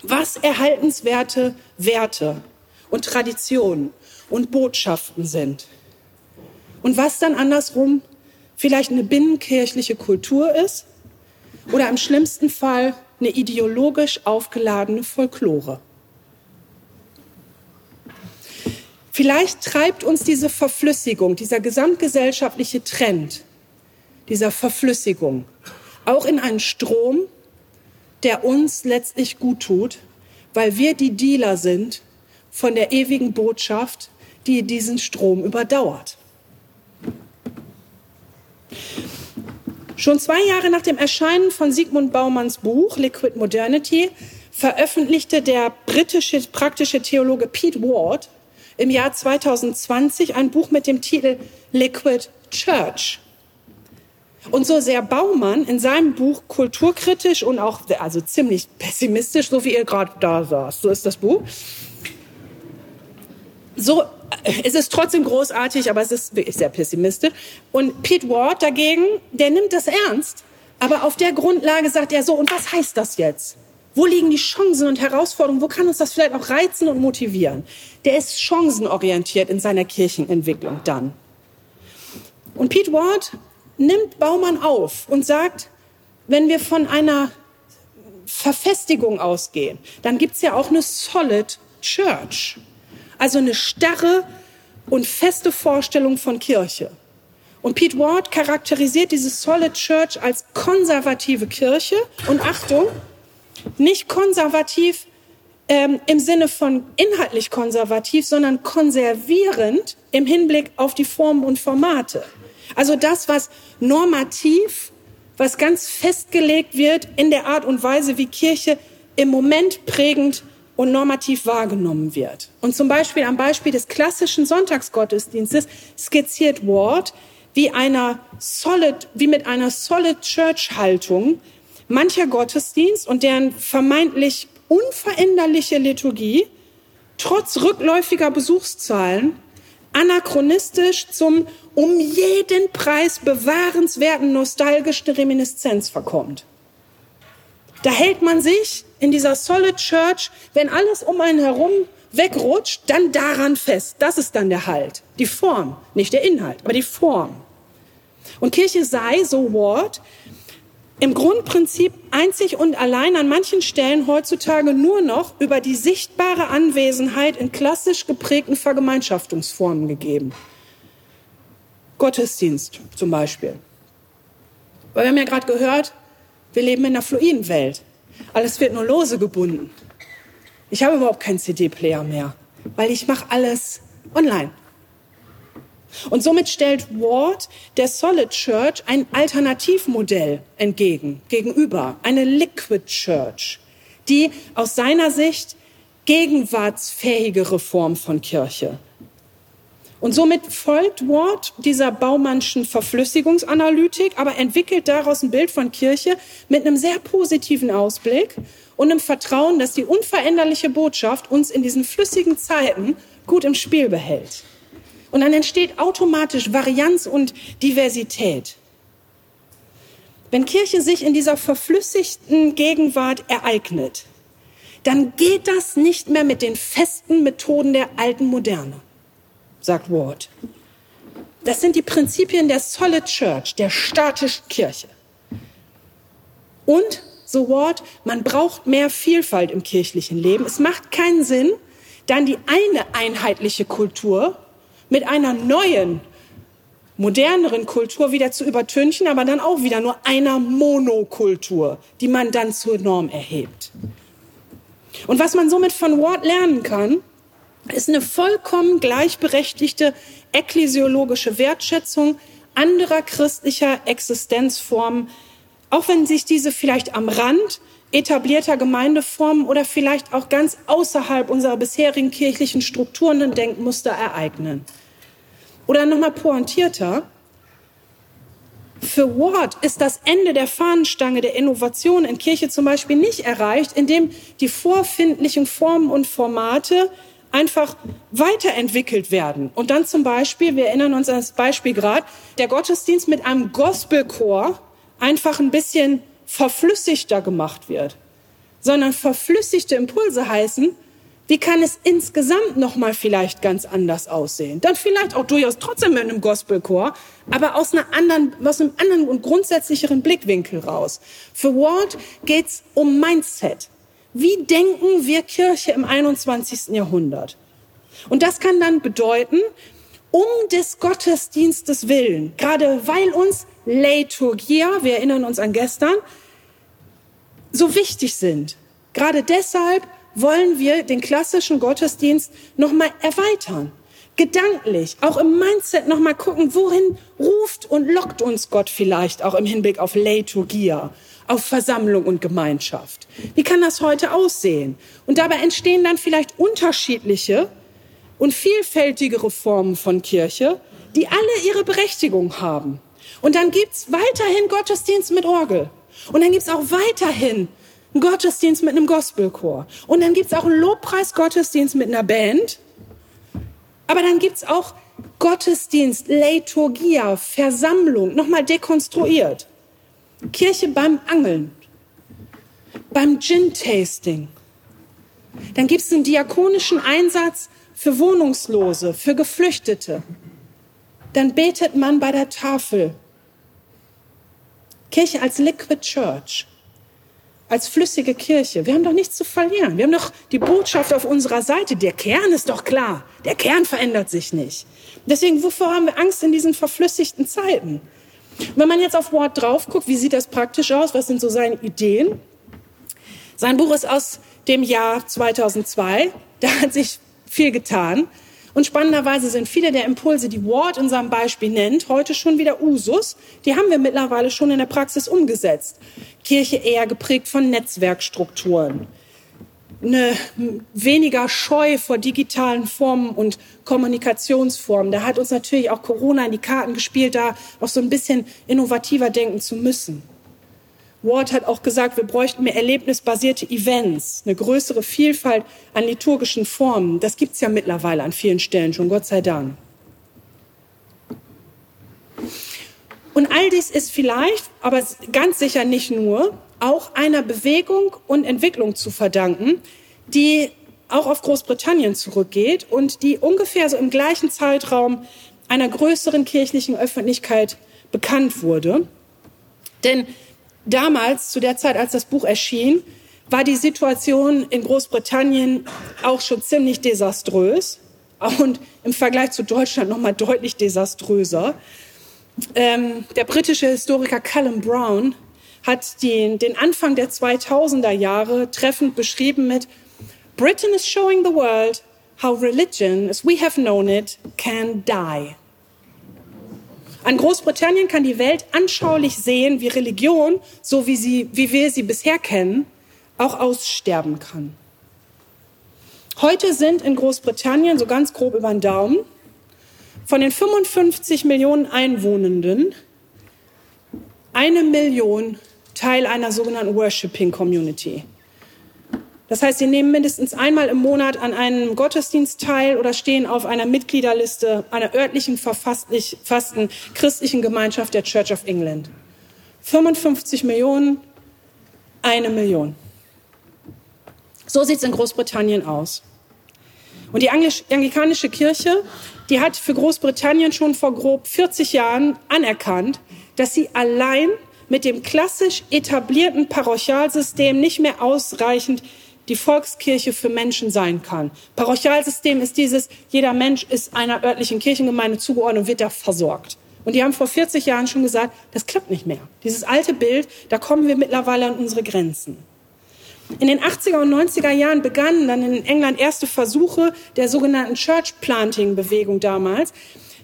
was erhaltenswerte Werte und Traditionen und Botschaften sind. Und was dann andersrum vielleicht eine binnenkirchliche Kultur ist oder im schlimmsten Fall eine ideologisch aufgeladene Folklore. Vielleicht treibt uns diese Verflüssigung, dieser gesamtgesellschaftliche Trend, dieser Verflüssigung auch in einen Strom, der uns letztlich gut tut, weil wir die Dealer sind von der ewigen Botschaft, die diesen Strom überdauert. Schon zwei Jahre nach dem Erscheinen von Sigmund Baumanns Buch Liquid Modernity veröffentlichte der britische praktische Theologe Pete Ward im Jahr 2020 ein Buch mit dem Titel Liquid Church. Und so sehr Baumann in seinem Buch kulturkritisch und auch also ziemlich pessimistisch, so wie ihr gerade da saß, so ist das Buch. So es ist trotzdem großartig, aber es ist wirklich sehr pessimistisch. Und Pete Ward dagegen, der nimmt das ernst, aber auf der Grundlage sagt er so, und was heißt das jetzt? Wo liegen die Chancen und Herausforderungen? Wo kann uns das vielleicht auch reizen und motivieren? Der ist chancenorientiert in seiner Kirchenentwicklung dann. Und Pete Ward nimmt Baumann auf und sagt, wenn wir von einer Verfestigung ausgehen, dann gibt's ja auch eine Solid Church, also eine starre und feste Vorstellung von Kirche. Und Pete Ward charakterisiert diese Solid Church als konservative Kirche und Achtung, nicht konservativ ähm, im Sinne von inhaltlich konservativ, sondern konservierend im Hinblick auf die Formen und Formate. Also das, was normativ, was ganz festgelegt wird in der Art und Weise, wie Kirche im Moment prägend und normativ wahrgenommen wird. Und zum Beispiel am Beispiel des klassischen Sonntagsgottesdienstes skizziert Ward, wie einer solid, wie mit einer solid Church Haltung mancher Gottesdienst und deren vermeintlich unveränderliche Liturgie trotz rückläufiger Besuchszahlen anachronistisch zum um jeden Preis bewahrenswerten nostalgischen Reminiszenz verkommt. Da hält man sich in dieser Solid Church, wenn alles um einen herum wegrutscht, dann daran fest. Das ist dann der Halt. Die Form, nicht der Inhalt, aber die Form. Und Kirche sei, so Ward, im Grundprinzip einzig und allein an manchen Stellen heutzutage nur noch über die sichtbare Anwesenheit in klassisch geprägten Vergemeinschaftungsformen gegeben. Gottesdienst zum Beispiel. Weil wir haben ja gerade gehört, wir leben in einer fluiden Welt. Alles wird nur lose gebunden. Ich habe überhaupt keinen CD-Player mehr, weil ich mache alles online. Und somit stellt Ward der Solid Church ein Alternativmodell entgegen, gegenüber, eine Liquid Church, die aus seiner Sicht gegenwartsfähigere Form von Kirche. Und somit folgt Ward dieser Baumannschen Verflüssigungsanalytik, aber entwickelt daraus ein Bild von Kirche mit einem sehr positiven Ausblick und einem Vertrauen, dass die unveränderliche Botschaft uns in diesen flüssigen Zeiten gut im Spiel behält. Und dann entsteht automatisch Varianz und Diversität. Wenn Kirche sich in dieser verflüssigten Gegenwart ereignet, dann geht das nicht mehr mit den festen Methoden der alten Moderne, sagt Ward. Das sind die Prinzipien der Solid Church, der statischen Kirche. Und, so Ward, man braucht mehr Vielfalt im kirchlichen Leben. Es macht keinen Sinn, dann die eine einheitliche Kultur mit einer neuen, moderneren Kultur wieder zu übertünchen, aber dann auch wieder nur einer Monokultur, die man dann zur Norm erhebt. Und was man somit von Ward lernen kann, ist eine vollkommen gleichberechtigte ekklesiologische Wertschätzung anderer christlicher Existenzformen, auch wenn sich diese vielleicht am Rand etablierter Gemeindeformen oder vielleicht auch ganz außerhalb unserer bisherigen kirchlichen Strukturen und Denkmuster ereignen. Oder nochmal pointierter, für Ward ist das Ende der Fahnenstange der Innovation in Kirche zum Beispiel nicht erreicht, indem die vorfindlichen Formen und Formate einfach weiterentwickelt werden. Und dann zum Beispiel, wir erinnern uns an das Beispiel gerade, der Gottesdienst mit einem Gospelchor einfach ein bisschen verflüssigter gemacht wird, sondern verflüssigte Impulse heißen, wie kann es insgesamt noch mal vielleicht ganz anders aussehen? Dann vielleicht auch durchaus trotzdem mit einem Gospelchor, aber aus einer anderen, aus einem anderen und grundsätzlicheren Blickwinkel raus. Für Ward geht's um Mindset. Wie denken wir Kirche im 21. Jahrhundert? Und das kann dann bedeuten, um des Gottesdienstes willen, gerade weil uns Liturgia, wir erinnern uns an gestern, so wichtig sind. Gerade deshalb wollen wir den klassischen Gottesdienst noch mal erweitern. Gedanklich, auch im Mindset noch mal gucken, wohin ruft und lockt uns Gott vielleicht auch im Hinblick auf Liturgia, auf Versammlung und Gemeinschaft. Wie kann das heute aussehen? Und dabei entstehen dann vielleicht unterschiedliche und vielfältigere Formen von Kirche, die alle ihre Berechtigung haben. Und dann gibt's weiterhin Gottesdienst mit Orgel. Und dann gibt's auch weiterhin einen Gottesdienst mit einem Gospelchor. Und dann gibt's auch einen Lobpreis-Gottesdienst mit einer Band. Aber dann gibt's auch Gottesdienst, Liturgia, Versammlung, nochmal dekonstruiert. Kirche beim Angeln, beim Gin-Tasting. Dann gibt's einen diakonischen Einsatz für Wohnungslose, für Geflüchtete. Dann betet man bei der Tafel. Kirche als Liquid Church als flüssige Kirche. Wir haben doch nichts zu verlieren. Wir haben doch die Botschaft auf unserer Seite. Der Kern ist doch klar. Der Kern verändert sich nicht. Deswegen, wovor haben wir Angst in diesen verflüssigten Zeiten? Wenn man jetzt auf Ward drauf guckt, wie sieht das praktisch aus? Was sind so seine Ideen? Sein Buch ist aus dem Jahr 2002. Da hat sich viel getan. Und spannenderweise sind viele der Impulse, die Ward in seinem Beispiel nennt, heute schon wieder Usus. Die haben wir mittlerweile schon in der Praxis umgesetzt. Kirche eher geprägt von Netzwerkstrukturen. Eine weniger Scheu vor digitalen Formen und Kommunikationsformen. Da hat uns natürlich auch Corona in die Karten gespielt, da auch so ein bisschen innovativer denken zu müssen. Ward hat auch gesagt, wir bräuchten mehr erlebnisbasierte Events, eine größere Vielfalt an liturgischen Formen. Das gibt es ja mittlerweile an vielen Stellen schon, Gott sei Dank. Und all dies ist vielleicht, aber ganz sicher nicht nur, auch einer Bewegung und Entwicklung zu verdanken, die auch auf Großbritannien zurückgeht und die ungefähr so im gleichen Zeitraum einer größeren kirchlichen Öffentlichkeit bekannt wurde. Denn damals, zu der Zeit, als das Buch erschien, war die Situation in Großbritannien auch schon ziemlich desaströs und im Vergleich zu Deutschland noch mal deutlich desaströser. Ähm, der britische Historiker Callum Brown hat die, den Anfang der 2000er Jahre treffend beschrieben mit Britain is showing the world how religion, as we have known it, can die. An Großbritannien kann die Welt anschaulich sehen, wie Religion, so wie, sie, wie wir sie bisher kennen, auch aussterben kann. Heute sind in Großbritannien, so ganz grob über den Daumen, von den 55 Millionen Einwohnenden eine Million Teil einer sogenannten Worshipping Community. Das heißt, sie nehmen mindestens einmal im Monat an einem Gottesdienst teil oder stehen auf einer Mitgliederliste einer örtlichen verfassten christlichen Gemeinschaft der Church of England. 55 Millionen, eine Million. So sieht es in Großbritannien aus. Und die anglikanische Kirche, die hat für Großbritannien schon vor grob 40 Jahren anerkannt, dass sie allein mit dem klassisch etablierten Parochialsystem nicht mehr ausreichend die Volkskirche für Menschen sein kann. Parochialsystem ist dieses, jeder Mensch ist einer örtlichen Kirchengemeinde zugeordnet und wird da versorgt. Und die haben vor 40 Jahren schon gesagt, das klappt nicht mehr. Dieses alte Bild, da kommen wir mittlerweile an unsere Grenzen. In den 80er und 90er Jahren begannen dann in England erste Versuche der sogenannten Church Planting Bewegung damals.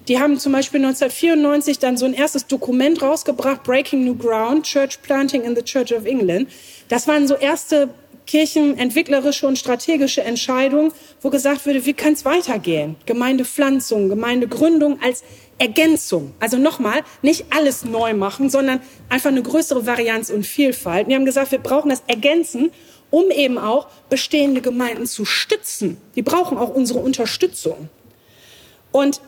Die haben zum Beispiel 1994 dann so ein erstes Dokument rausgebracht, Breaking New Ground, Church Planting in the Church of England. Das waren so erste kirchenentwicklerische und strategische Entscheidungen, wo gesagt würde, wie kann es weitergehen? Gemeindepflanzung, Gemeindegründung als Ergänzung. Also nochmal, nicht alles neu machen, sondern einfach eine größere Varianz und Vielfalt. Wir haben gesagt, wir brauchen das Ergänzen, um eben auch bestehende Gemeinden zu stützen. Die brauchen auch unsere Unterstützung. Und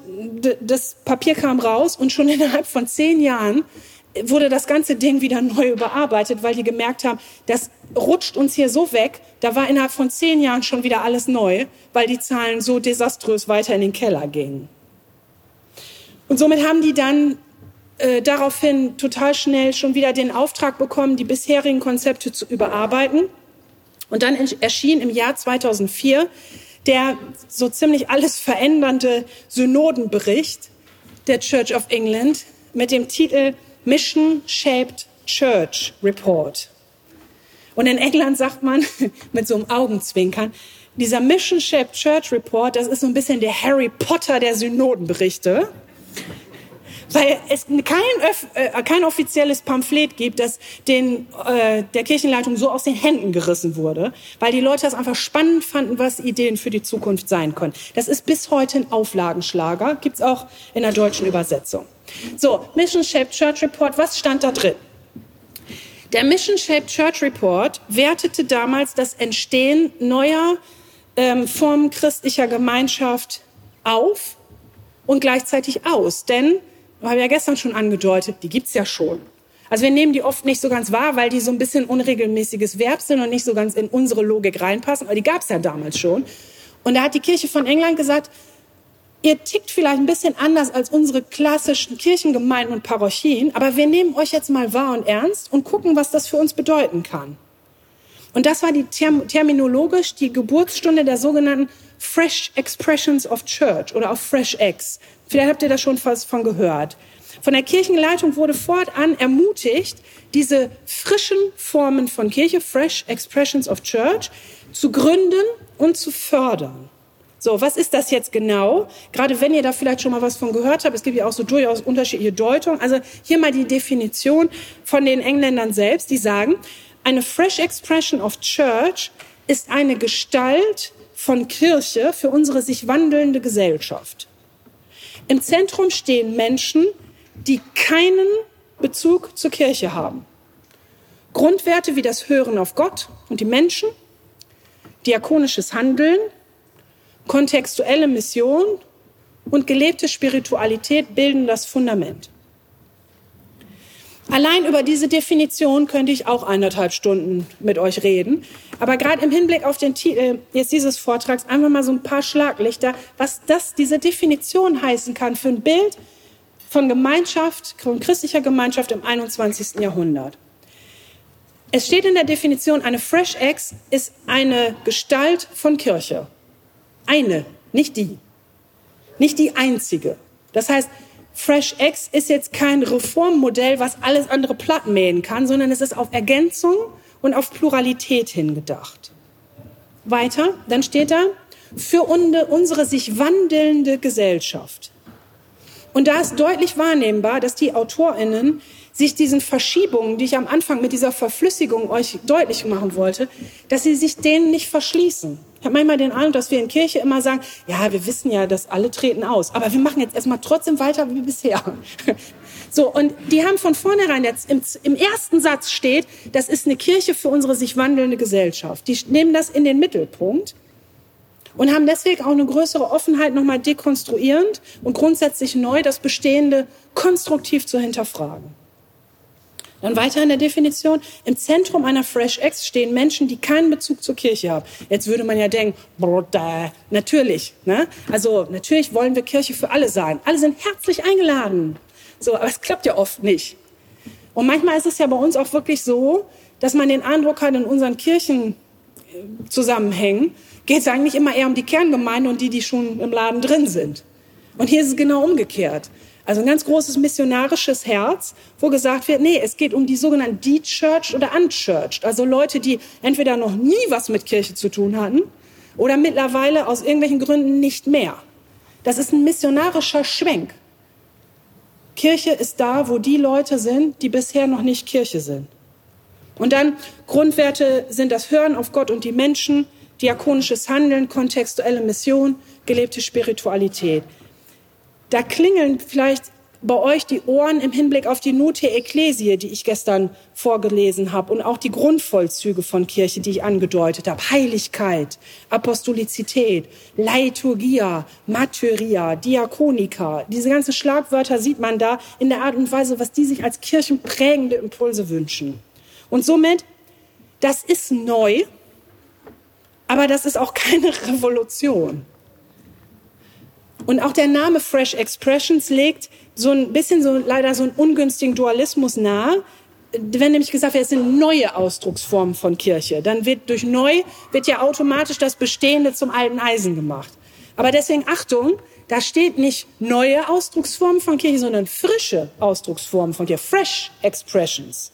das Papier kam raus und schon [laughs] innerhalb von zehn Jahren wurde das ganze Ding wieder neu überarbeitet, weil die gemerkt haben, das rutscht uns hier so weg. Da war innerhalb von zehn Jahren schon wieder alles neu, weil die Zahlen so desaströs weiter in den Keller gingen. Und somit haben die dann äh, daraufhin total schnell schon wieder den Auftrag bekommen, die bisherigen Konzepte zu überarbeiten. Und dann erschien im Jahr 2004 der so ziemlich alles verändernde Synodenbericht der Church of England mit dem Titel Mission Shaped Church Report. Und in England sagt man [laughs] mit so einem Augenzwinkern, dieser Mission Shaped Church Report, das ist so ein bisschen der Harry Potter der Synodenberichte weil es kein, äh, kein offizielles Pamphlet gibt, das den, äh, der Kirchenleitung so aus den Händen gerissen wurde, weil die Leute das einfach spannend fanden, was Ideen für die Zukunft sein können. Das ist bis heute ein Auflagenschlager, gibt's auch in der deutschen Übersetzung. So, Mission Shaped Church Report, was stand da drin? Der Mission Shaped Church Report wertete damals das Entstehen neuer ähm, Formen christlicher Gemeinschaft auf und gleichzeitig aus. Denn habe ja gestern schon angedeutet, die gibt's ja schon. Also wir nehmen die oft nicht so ganz wahr, weil die so ein bisschen unregelmäßiges Verb sind und nicht so ganz in unsere Logik reinpassen, aber die gab's ja damals schon. Und da hat die Kirche von England gesagt, ihr tickt vielleicht ein bisschen anders als unsere klassischen Kirchengemeinden und Parochien, aber wir nehmen euch jetzt mal wahr und ernst und gucken, was das für uns bedeuten kann. Und das war die Term terminologisch die Geburtsstunde der sogenannten Fresh Expressions of Church oder auch Fresh X. Vielleicht habt ihr da schon was von gehört. Von der Kirchenleitung wurde fortan ermutigt, diese frischen Formen von Kirche, Fresh Expressions of Church, zu gründen und zu fördern. So, was ist das jetzt genau? Gerade wenn ihr da vielleicht schon mal was von gehört habt, es gibt ja auch so durchaus unterschiedliche Deutungen. Also hier mal die Definition von den Engländern selbst, die sagen, eine Fresh Expression of Church ist eine Gestalt von Kirche für unsere sich wandelnde Gesellschaft. Im Zentrum stehen Menschen, die keinen Bezug zur Kirche haben. Grundwerte wie das Hören auf Gott und die Menschen, diakonisches Handeln, kontextuelle Mission und gelebte Spiritualität bilden das Fundament. Allein über diese Definition könnte ich auch eineinhalb Stunden mit euch reden. Aber gerade im Hinblick auf den Titel äh, jetzt dieses Vortrags einfach mal so ein paar Schlaglichter, was das, diese Definition heißen kann für ein Bild von Gemeinschaft, von christlicher Gemeinschaft im 21. Jahrhundert. Es steht in der Definition, eine Fresh Ex ist eine Gestalt von Kirche. Eine, nicht die. Nicht die einzige. Das heißt, Fresh X ist jetzt kein Reformmodell, was alles andere platt mähen kann, sondern es ist auf Ergänzung und auf Pluralität hingedacht. Weiter, dann steht da, für unsere sich wandelnde Gesellschaft. Und da ist deutlich wahrnehmbar, dass die AutorInnen sich diesen Verschiebungen, die ich am Anfang mit dieser Verflüssigung euch deutlich machen wollte, dass sie sich denen nicht verschließen. Ich habe manchmal den Eindruck, dass wir in Kirche immer sagen, ja, wir wissen ja, dass alle treten aus, aber wir machen jetzt erstmal trotzdem weiter wie bisher. [laughs] So, und die haben von vornherein jetzt im, im ersten Satz steht, das ist eine Kirche für unsere sich wandelnde Gesellschaft. Die nehmen das in den Mittelpunkt und haben deswegen auch eine größere Offenheit, nochmal dekonstruierend und grundsätzlich neu das Bestehende konstruktiv zu hinterfragen. Dann weiter in der Definition, im Zentrum einer Fresh X stehen Menschen, die keinen Bezug zur Kirche haben. Jetzt würde man ja denken, natürlich. Ne? Also natürlich wollen wir Kirche für alle sein. Alle sind herzlich eingeladen. So, aber es klappt ja oft nicht. Und manchmal ist es ja bei uns auch wirklich so, dass man den Eindruck hat, in unseren Kirchenzusammenhängen geht es eigentlich immer eher um die Kerngemeinde und die, die schon im Laden drin sind. Und hier ist es genau umgekehrt. Also ein ganz großes missionarisches Herz, wo gesagt wird, nee, es geht um die sogenannten de-churched oder unchurched. Also Leute, die entweder noch nie was mit Kirche zu tun hatten oder mittlerweile aus irgendwelchen Gründen nicht mehr. Das ist ein missionarischer Schwenk. Kirche ist da, wo die Leute sind, die bisher noch nicht Kirche sind. Und dann Grundwerte sind das Hören auf Gott und die Menschen, diakonisches Handeln, kontextuelle Mission, gelebte Spiritualität da klingeln vielleicht bei euch die Ohren im Hinblick auf die Note Ecclesie, die ich gestern vorgelesen habe, und auch die Grundvollzüge von Kirche, die ich angedeutet habe. Heiligkeit, Apostolizität, Liturgia, Martyria, Diakonika. Diese ganzen Schlagwörter sieht man da in der Art und Weise, was die sich als kirchenprägende Impulse wünschen. Und somit, das ist neu, aber das ist auch keine [laughs] Revolution. Und auch der Name Fresh Expressions legt so ein bisschen so leider so einen ungünstigen Dualismus nahe. Wenn nämlich gesagt wird, es sind neue Ausdrucksformen von Kirche, dann wird durch neu wird ja automatisch das Bestehende zum alten Eisen gemacht. Aber deswegen Achtung, da steht nicht neue Ausdrucksformen von Kirche, sondern frische Ausdrucksformen von Kirche, fresh expressions.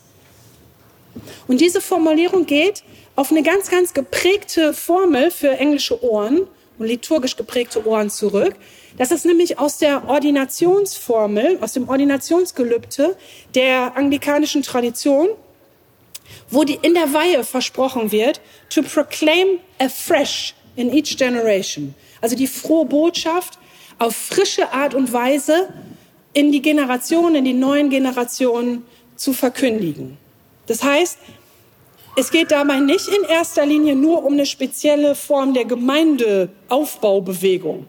Und diese Formulierung geht auf eine ganz, ganz geprägte Formel für englische Ohren und liturgisch geprägte Ohren zurück. Das ist nämlich aus der Ordinationsformel, aus dem Ordinationsgelübde der anglikanischen Tradition, wo die in der Weihe versprochen wird, to proclaim afresh in each generation. Also die frohe Botschaft auf frische Art und Weise in die Generationen, in die neuen Generationen zu verkündigen. Das heißt, es geht dabei nicht in erster Linie nur um eine spezielle Form der Gemeindeaufbaubewegung.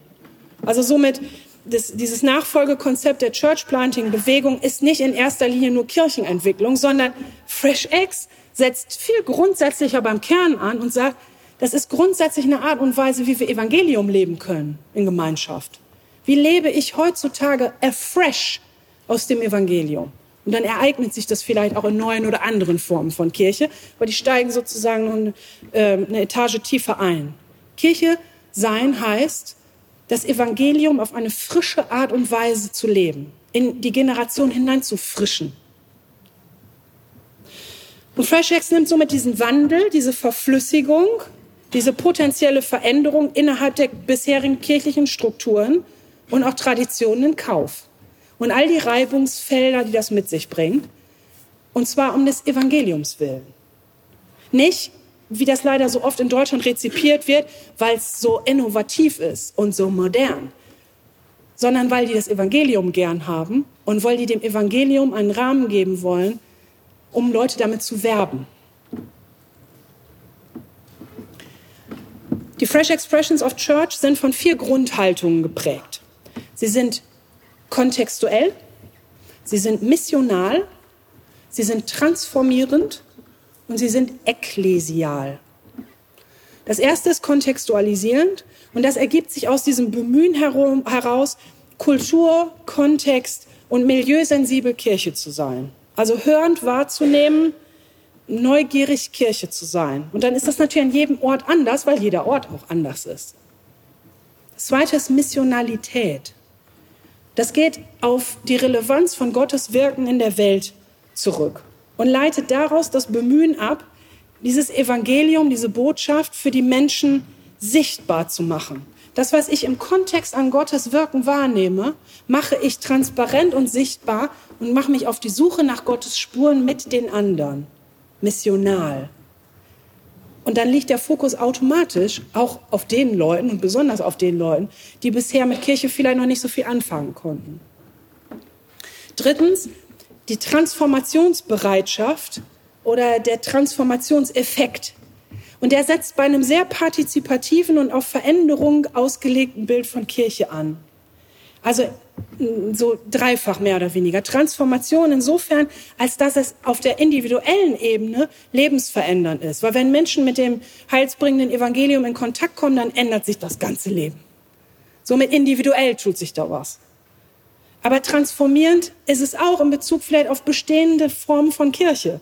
Also somit das, dieses Nachfolgekonzept der Church Planting Bewegung ist nicht in erster Linie nur Kirchenentwicklung, sondern Fresh X setzt viel grundsätzlicher beim Kern an und sagt, das ist grundsätzlich eine Art und Weise, wie wir Evangelium leben können in Gemeinschaft. Wie lebe ich heutzutage afresh aus dem Evangelium? Und dann ereignet sich das vielleicht auch in neuen oder anderen Formen von Kirche, weil die steigen sozusagen eine, äh, eine Etage tiefer ein. Kirche sein heißt, das Evangelium auf eine frische Art und Weise zu leben, in die Generation hineinzufrischen. Und FreshX nimmt somit diesen Wandel, diese Verflüssigung, diese potenzielle Veränderung innerhalb der bisherigen kirchlichen Strukturen und auch Traditionen in Kauf und all die Reibungsfelder, die das mit sich bringt. Und zwar um des Evangeliums willen. Nicht, wie das leider so oft in Deutschland rezipiert wird, weil es so innovativ ist und so modern, sondern weil die das Evangelium gern haben und weil die dem Evangelium einen Rahmen geben wollen, um Leute damit zu werben. Die Fresh Expressions of Church sind von vier Grundhaltungen geprägt. Sie sind kontextuell, sie sind missional, sie sind transformierend und sie sind ekklesial. Das erste ist kontextualisierend und das ergibt sich aus diesem Bemühen heraus, Kultur, Kontext und milieusensibel Kirche zu sein. Also hörend wahrzunehmen, neugierig Kirche zu sein. Und dann ist das natürlich an jedem Ort anders, weil jeder Ort auch anders ist. Das zweite ist Missionalität. Das geht auf die Relevanz von Gottes Wirken in der Welt zurück und leitet daraus das Bemühen ab, dieses Evangelium, diese Botschaft für die Menschen sichtbar zu machen. Das, was ich im Kontext an Gottes Wirken wahrnehme, mache ich transparent und sichtbar und mache mich auf die Suche nach Gottes Spuren mit den anderen. Missional. Und dann liegt der Fokus automatisch auch auf den Leuten und besonders auf den Leuten, die bisher mit Kirche vielleicht noch nicht so viel anfangen konnten. Drittens, die Transformationsbereitschaft oder der Transformationseffekt. Und der setzt bei einem sehr partizipativen und auf Veränderung ausgelegten Bild von Kirche an. Also so dreifach mehr oder weniger. Transformation insofern, als dass es auf der individuellen Ebene lebensverändernd ist. Weil wenn Menschen mit dem heilsbringenden Evangelium in Kontakt kommen, dann ändert sich das ganze Leben. Somit individuell tut sich da was. Aber transformierend ist es auch in Bezug vielleicht auf bestehende Formen von Kirche.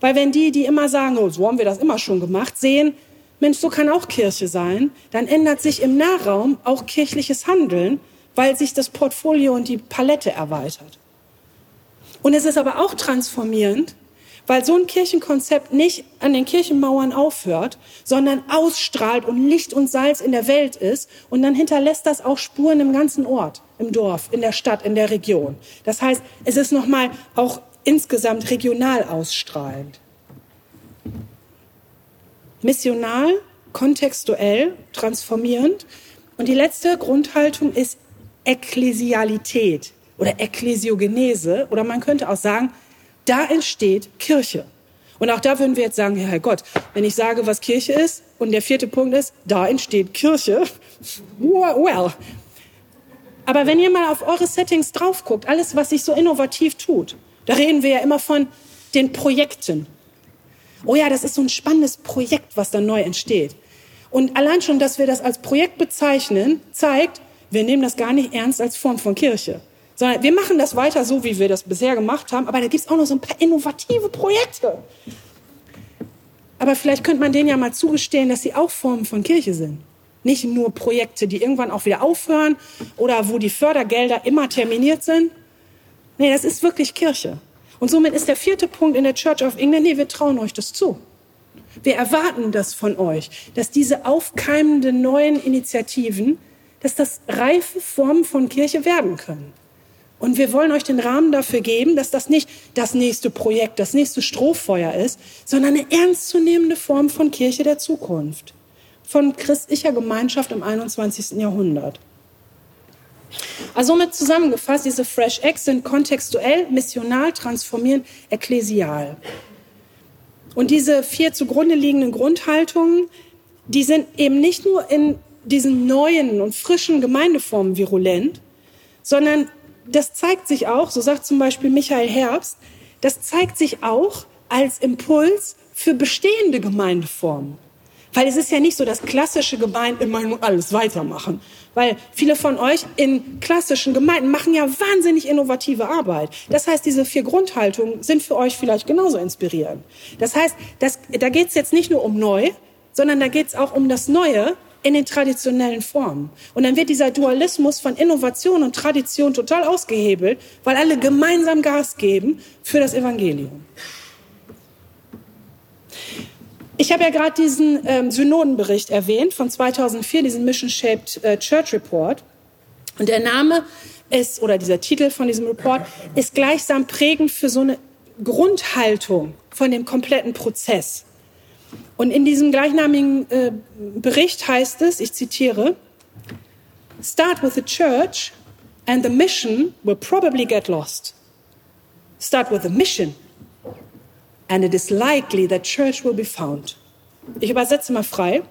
Weil wenn die, die immer sagen, oh, so haben wir das immer schon gemacht, sehen, Mensch, so kann auch Kirche sein, dann ändert sich im Nahraum auch kirchliches Handeln, weil sich das Portfolio und die Palette erweitert. Und es ist aber auch transformierend, weil so ein Kirchenkonzept nicht an den Kirchenmauern aufhört, sondern ausstrahlt und Licht und Salz in der Welt ist und dann hinterlässt das auch Spuren im ganzen Ort, im Dorf, in der Stadt, in der Region. Das heißt, es ist nochmal auch insgesamt regional ausstrahlend. Missional, kontextuell, transformierend. Und die letzte Grundhaltung ist Ekklesialität oder Ekklesiogenese. Oder man könnte auch sagen, da entsteht Kirche. Und auch da würden wir jetzt sagen, Herr Gott, wenn ich sage, was Kirche ist, und der vierte Punkt ist, da entsteht Kirche, [laughs] well. Aber wenn ihr mal auf eure Settings drauf guckt, alles, was sich so innovativ tut, da reden wir ja immer von den Projekten. Oh ja, das ist so ein spannendes Projekt, was da neu entsteht. Und allein schon, dass wir das als Projekt bezeichnen, zeigt, wir nehmen das gar nicht ernst als Form von Kirche. Sondern wir machen das weiter so, wie wir das bisher gemacht haben, aber da gibt es auch noch so ein paar innovative Projekte. Aber vielleicht könnte man denen ja mal zugestehen, dass sie auch Formen von Kirche sind. Nicht nur Projekte, die irgendwann auch wieder aufhören oder wo die Fördergelder immer terminiert sind, Nee, das ist wirklich Kirche. Und somit ist der vierte Punkt in der Church of England, nee, wir trauen euch das zu. Wir erwarten das von euch, dass diese aufkeimenden neuen Initiativen, dass das reife Formen von Kirche werden können. Und wir wollen euch den Rahmen dafür geben, dass das nicht das nächste Projekt, das nächste Strohfeuer ist, sondern eine ernstzunehmende Form von Kirche der Zukunft, von christlicher Gemeinschaft im 21. Jahrhundert. Also somit zusammengefasst, diese Fresh Eggs sind kontextuell, missional, transformieren, ekklesial. Und diese vier zugrunde liegenden Grundhaltungen, die sind eben nicht nur in diesen neuen und frischen Gemeindeformen virulent, sondern das zeigt sich auch, so sagt zum Beispiel Michael Herbst, das zeigt sich auch als Impuls für bestehende Gemeindeformen. Weil es ist ja nicht so, dass klassische Gemeinden immer nur alles weitermachen. Weil viele von euch in klassischen Gemeinden machen ja wahnsinnig innovative Arbeit. Das heißt, diese vier Grundhaltungen sind für euch vielleicht genauso inspirierend. Das heißt, das, da geht es jetzt nicht nur um neu, sondern da geht es auch um das Neue in den traditionellen Formen. Und dann wird dieser Dualismus von Innovation und Tradition total ausgehebelt, weil alle gemeinsam Gas geben für das Evangelium. Ich habe ja gerade diesen ähm, Synodenbericht erwähnt von 2004, diesen Mission Shaped äh, Church Report. Und der Name ist, oder dieser Titel von diesem Report, ist gleichsam prägend für so eine Grundhaltung von dem kompletten Prozess. Und in diesem gleichnamigen äh, Bericht heißt es, ich zitiere, Start with the church and the mission will probably get lost. Start with the mission and it is likely that church will be found. Ich übersetze mal frei.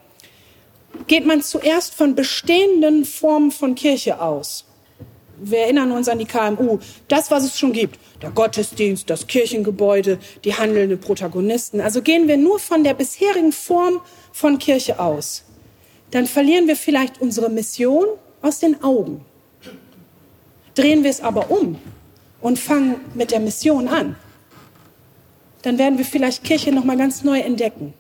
Geht man zuerst von bestehenden Formen von Kirche aus, wir erinnern uns an die KMU, das, was es schon gibt, der Gottesdienst, das Kirchengebäude, die handelnden Protagonisten. Also gehen wir nur von der bisherigen Form von Kirche aus, dann verlieren wir vielleicht unsere Mission aus den Augen. Drehen wir es aber um und fangen mit der Mission an, dann werden wir vielleicht Kirche noch mal ganz neu entdecken.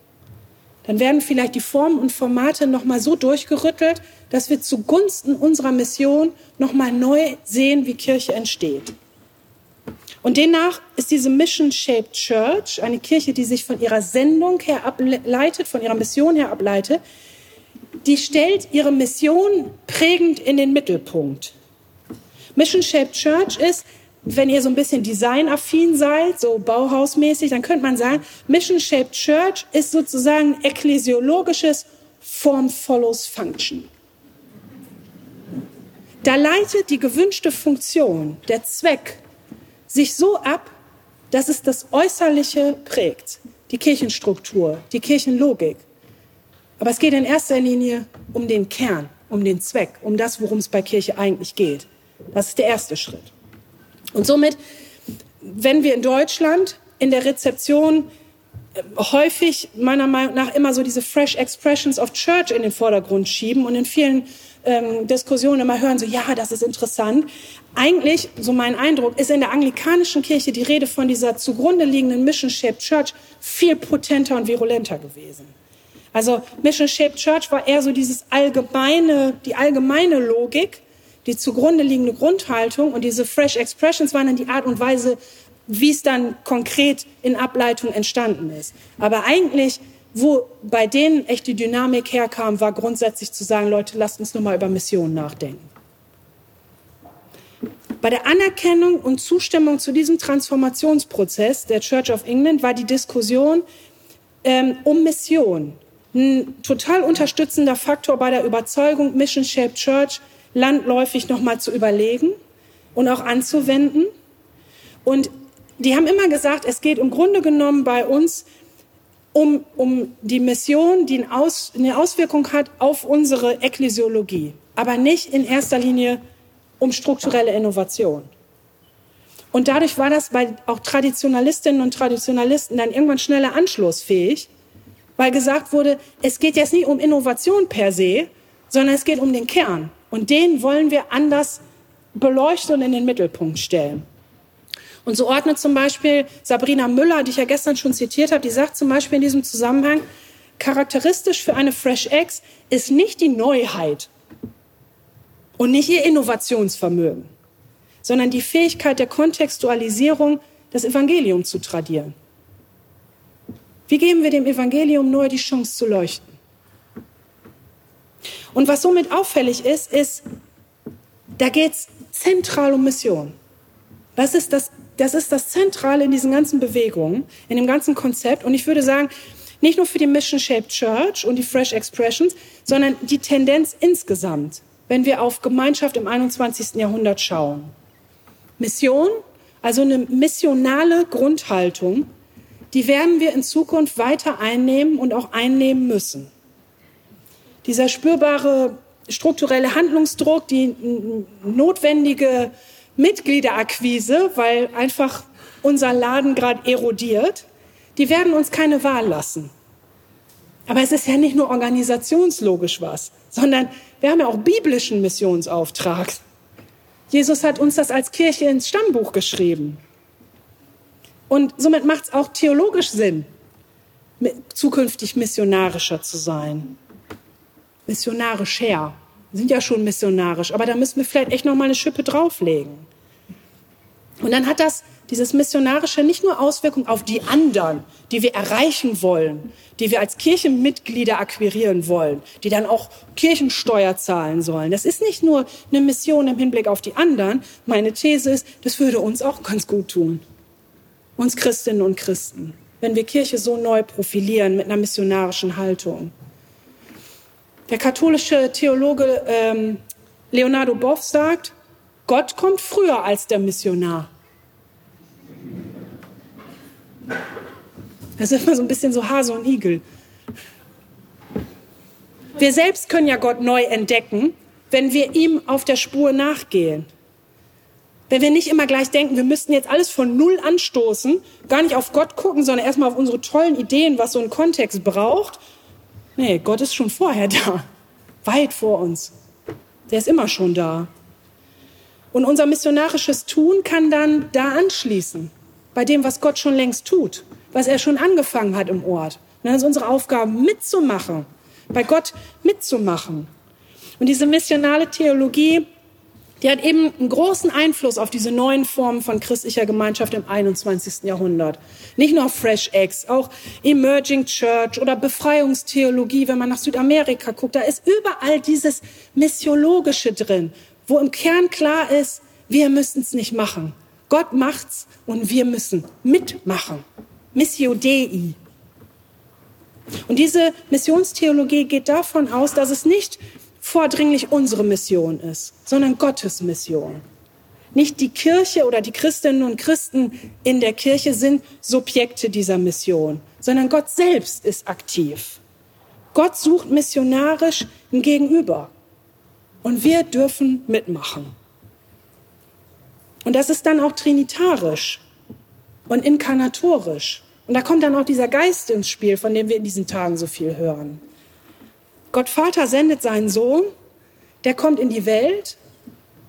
Dann werden vielleicht die Formen und Formate noch mal so durchgerüttelt, dass wir zugunsten unserer Mission noch mal neu sehen, wie Kirche entsteht. Und demnach ist diese Mission Shaped Church eine Kirche, die sich von ihrer Sendung her ableitet, von ihrer Mission her ableitet. Die stellt ihre Mission prägend in den Mittelpunkt. Mission Shaped Church ist wenn ihr so ein bisschen designaffin seid, so bauhausmäßig, dann könnte man sagen, Mission Shaped Church ist sozusagen ekklesiologisches Form follows Function. Da leitet die gewünschte Funktion, der Zweck, sich so ab, dass es das Äußerliche prägt, die Kirchenstruktur, die Kirchenlogik. Aber es geht in erster Linie um den Kern, um den Zweck, um das, worum es bei Kirche eigentlich geht. Das ist der erste Schritt. Und somit, wenn wir in Deutschland in der Rezeption äh, häufig meiner Meinung nach immer so diese Fresh Expressions of Church in den Vordergrund schieben und in vielen ähm, Diskussionen immer hören, so ja, das ist interessant. Eigentlich, so mein Eindruck, ist in der anglikanischen Kirche die Rede von dieser zugrunde liegenden Mission Shaped Church viel potenter und virulenter gewesen. Also Mission Shaped Church war eher so dieses allgemeine, die allgemeine Logik, die zugrunde liegende Grundhaltung und diese Fresh Expressions waren dann die Art und Weise, wie es dann konkret in Ableitung entstanden ist. Aber eigentlich, wo bei denen echt die Dynamik herkam, war grundsätzlich zu sagen, Leute, lasst uns nur mal über Missionen nachdenken. Bei der Anerkennung und Zustimmung zu diesem Transformationsprozess der Church of England war die Diskussion ähm, um Mission ein total unterstützender Faktor bei der Überzeugung, Mission Shaped Church landläufig nochmal zu überlegen und auch anzuwenden. Und die haben immer gesagt, es geht im Grunde genommen bei uns um, um die Mission, die eine, Aus, eine Auswirkung hat auf unsere Ekklesiologie, aber nicht in erster Linie um strukturelle Innovation. Und dadurch war das bei auch Traditionalistinnen und Traditionalisten dann irgendwann schneller anschlussfähig, weil gesagt wurde, es geht jetzt nicht um Innovation per se, sondern es geht um den Kern. Und den wollen wir anders beleuchten und in den Mittelpunkt stellen. Und so ordnet zum Beispiel Sabrina Müller, die ich ja gestern schon zitiert habe, die sagt zum Beispiel in diesem Zusammenhang, charakteristisch für eine Fresh Eggs ist nicht die Neuheit und nicht ihr Innovationsvermögen, sondern die Fähigkeit der Kontextualisierung, das Evangelium zu tradieren. Wie geben wir dem Evangelium neu die Chance zu leuchten? Und was somit auffällig ist, ist, da geht es zentral um Mission. Das ist das, das ist das Zentrale in diesen ganzen Bewegungen, in dem ganzen Konzept. Und ich würde sagen, nicht nur für die Mission Shaped Church und die Fresh Expressions, sondern die Tendenz insgesamt, wenn wir auf Gemeinschaft im 21. Jahrhundert schauen. Mission, also eine missionale Grundhaltung, die werden wir in Zukunft weiter einnehmen und auch einnehmen müssen dieser spürbare strukturelle Handlungsdruck, die notwendige Mitgliederakquise, weil einfach unser Laden gerade erodiert, die werden uns keine Wahl lassen. Aber es ist ja nicht nur organisationslogisch was, sondern wir haben ja auch biblischen Missionsauftrag. Jesus hat uns das als Kirche ins Stammbuch geschrieben. Und somit macht es auch theologisch Sinn, zukünftig missionarischer zu sein missionarisch her. Sind ja schon missionarisch, aber da müssen wir vielleicht echt noch mal eine Schippe drauflegen. Und dann hat das dieses missionarische nicht nur Auswirkungen auf die anderen, die wir erreichen wollen, die wir als Kirchenmitglieder akquirieren wollen, die dann auch Kirchensteuer zahlen sollen. Das ist nicht nur eine Mission im Hinblick auf die anderen. Meine These ist, das würde uns auch ganz gut tun. Uns Christinnen und Christen, wenn wir Kirche so neu profilieren mit einer missionarischen Haltung. Der katholische Theologe ähm, Leonardo Boff sagt, Gott kommt früher als der Missionar. Das ist immer so ein bisschen so Hase und Igel. Wir selbst können ja Gott neu entdecken, wenn wir ihm auf der Spur nachgehen. wenn wir nicht immer gleich denken, wir müssten jetzt alles von Null anstoßen, gar nicht auf Gott gucken, sondern erstmal auf unsere tollen Ideen, was so ein Kontext braucht. Nee, Gott ist schon vorher da, weit vor uns. Der ist immer schon da. Und unser missionarisches Tun kann dann da anschließen, bei dem, was Gott schon längst tut, was er schon angefangen hat im Ort. Und dann ist unsere Aufgabe, mitzumachen, bei Gott mitzumachen. Und diese missionale Theologie, die hat eben einen großen Einfluss auf diese neuen Formen von christlicher Gemeinschaft im 21. Jahrhundert. Nicht nur Fresh Eggs, auch Emerging Church oder Befreiungstheologie, wenn man nach Südamerika guckt, da ist überall dieses Missiologische drin, wo im Kern klar ist, wir müssen es nicht machen. Gott macht's und wir müssen mitmachen. Missio Dei. Und diese Missionstheologie geht davon aus, dass es nicht vordringlich unsere Mission ist, sondern Gottes Mission. Nicht die Kirche oder die Christinnen und Christen in der Kirche sind Subjekte dieser Mission, sondern Gott selbst ist aktiv. Gott sucht missionarisch ein Gegenüber. Und wir dürfen mitmachen. Und das ist dann auch trinitarisch und inkarnatorisch. Und da kommt dann auch dieser Geist ins Spiel, von dem wir in diesen Tagen so viel hören. Gott Vater sendet seinen Sohn, der kommt in die Welt,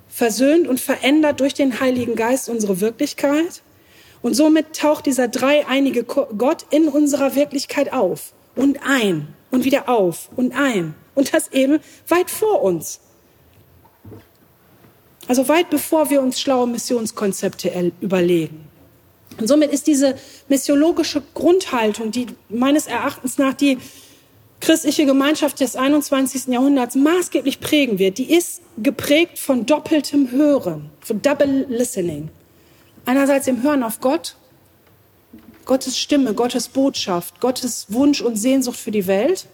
versöhnt und verändert durch den Heiligen Geist unsere Wirklichkeit. Und somit taucht dieser dreieinige Gott in unserer Wirklichkeit auf und ein und wieder auf und ein. Und das eben weit vor uns. Also weit bevor wir uns schlaue Missionskonzepte überlegen. Und somit ist diese missiologische Grundhaltung, die meines Erachtens nach die christliche Gemeinschaft des 21. Jahrhunderts maßgeblich prägen wird, die ist geprägt von doppeltem Hören, von Double Listening. Einerseits im Hören auf Gott, Gottes Stimme, Gottes Botschaft, Gottes Wunsch und Sehnsucht für die Welt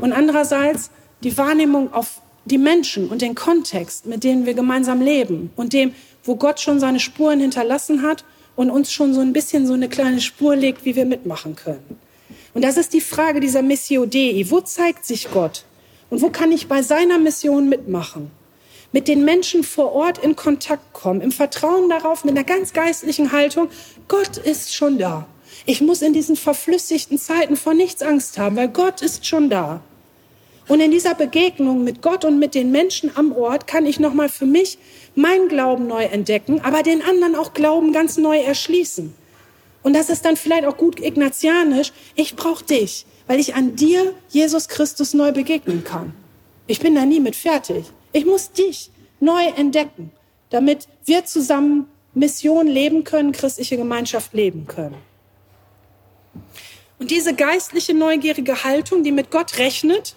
und andererseits die Wahrnehmung auf die Menschen und den Kontext, mit denen wir gemeinsam leben und dem, wo Gott schon seine Spuren hinterlassen hat und uns schon so ein bisschen so eine kleine Spur legt, wie wir mitmachen können. Und das ist die Frage dieser Missio Dei. Wo zeigt sich Gott? Und wo kann ich bei seiner Mission mitmachen? Mit den Menschen vor Ort in Kontakt kommen, im Vertrauen darauf, mit einer ganz geistlichen Haltung, Gott ist schon da. Ich muss in diesen verflüssigten Zeiten vor nichts Angst haben, weil Gott ist schon da. Und in dieser Begegnung mit Gott und mit den Menschen am Ort kann ich nochmal für mich meinen Glauben neu entdecken, aber den anderen auch Glauben ganz neu erschließen. Und das ist dann vielleicht auch gut ignatianisch. Ich brauche dich, weil ich an dir, Jesus Christus, neu begegnen kann. Ich bin da nie mit fertig. Ich muss dich neu entdecken, damit wir zusammen Mission leben können, christliche Gemeinschaft leben können. Und diese geistliche, neugierige Haltung, die mit Gott rechnet,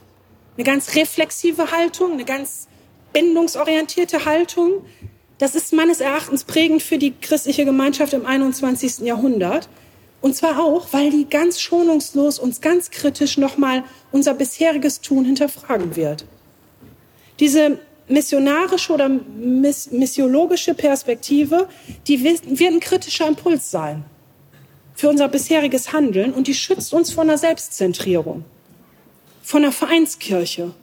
eine ganz reflexive Haltung, eine ganz bindungsorientierte Haltung, das ist meines Erachtens prägend für die christliche Gemeinschaft im 21. Jahrhundert. Und zwar auch, weil die ganz schonungslos uns ganz kritisch nochmal unser bisheriges Tun hinterfragen wird. Diese missionarische oder miss missiologische Perspektive, die wird ein kritischer Impuls sein für unser bisheriges Handeln und die schützt uns vor einer Selbstzentrierung, von einer Vereinskirche,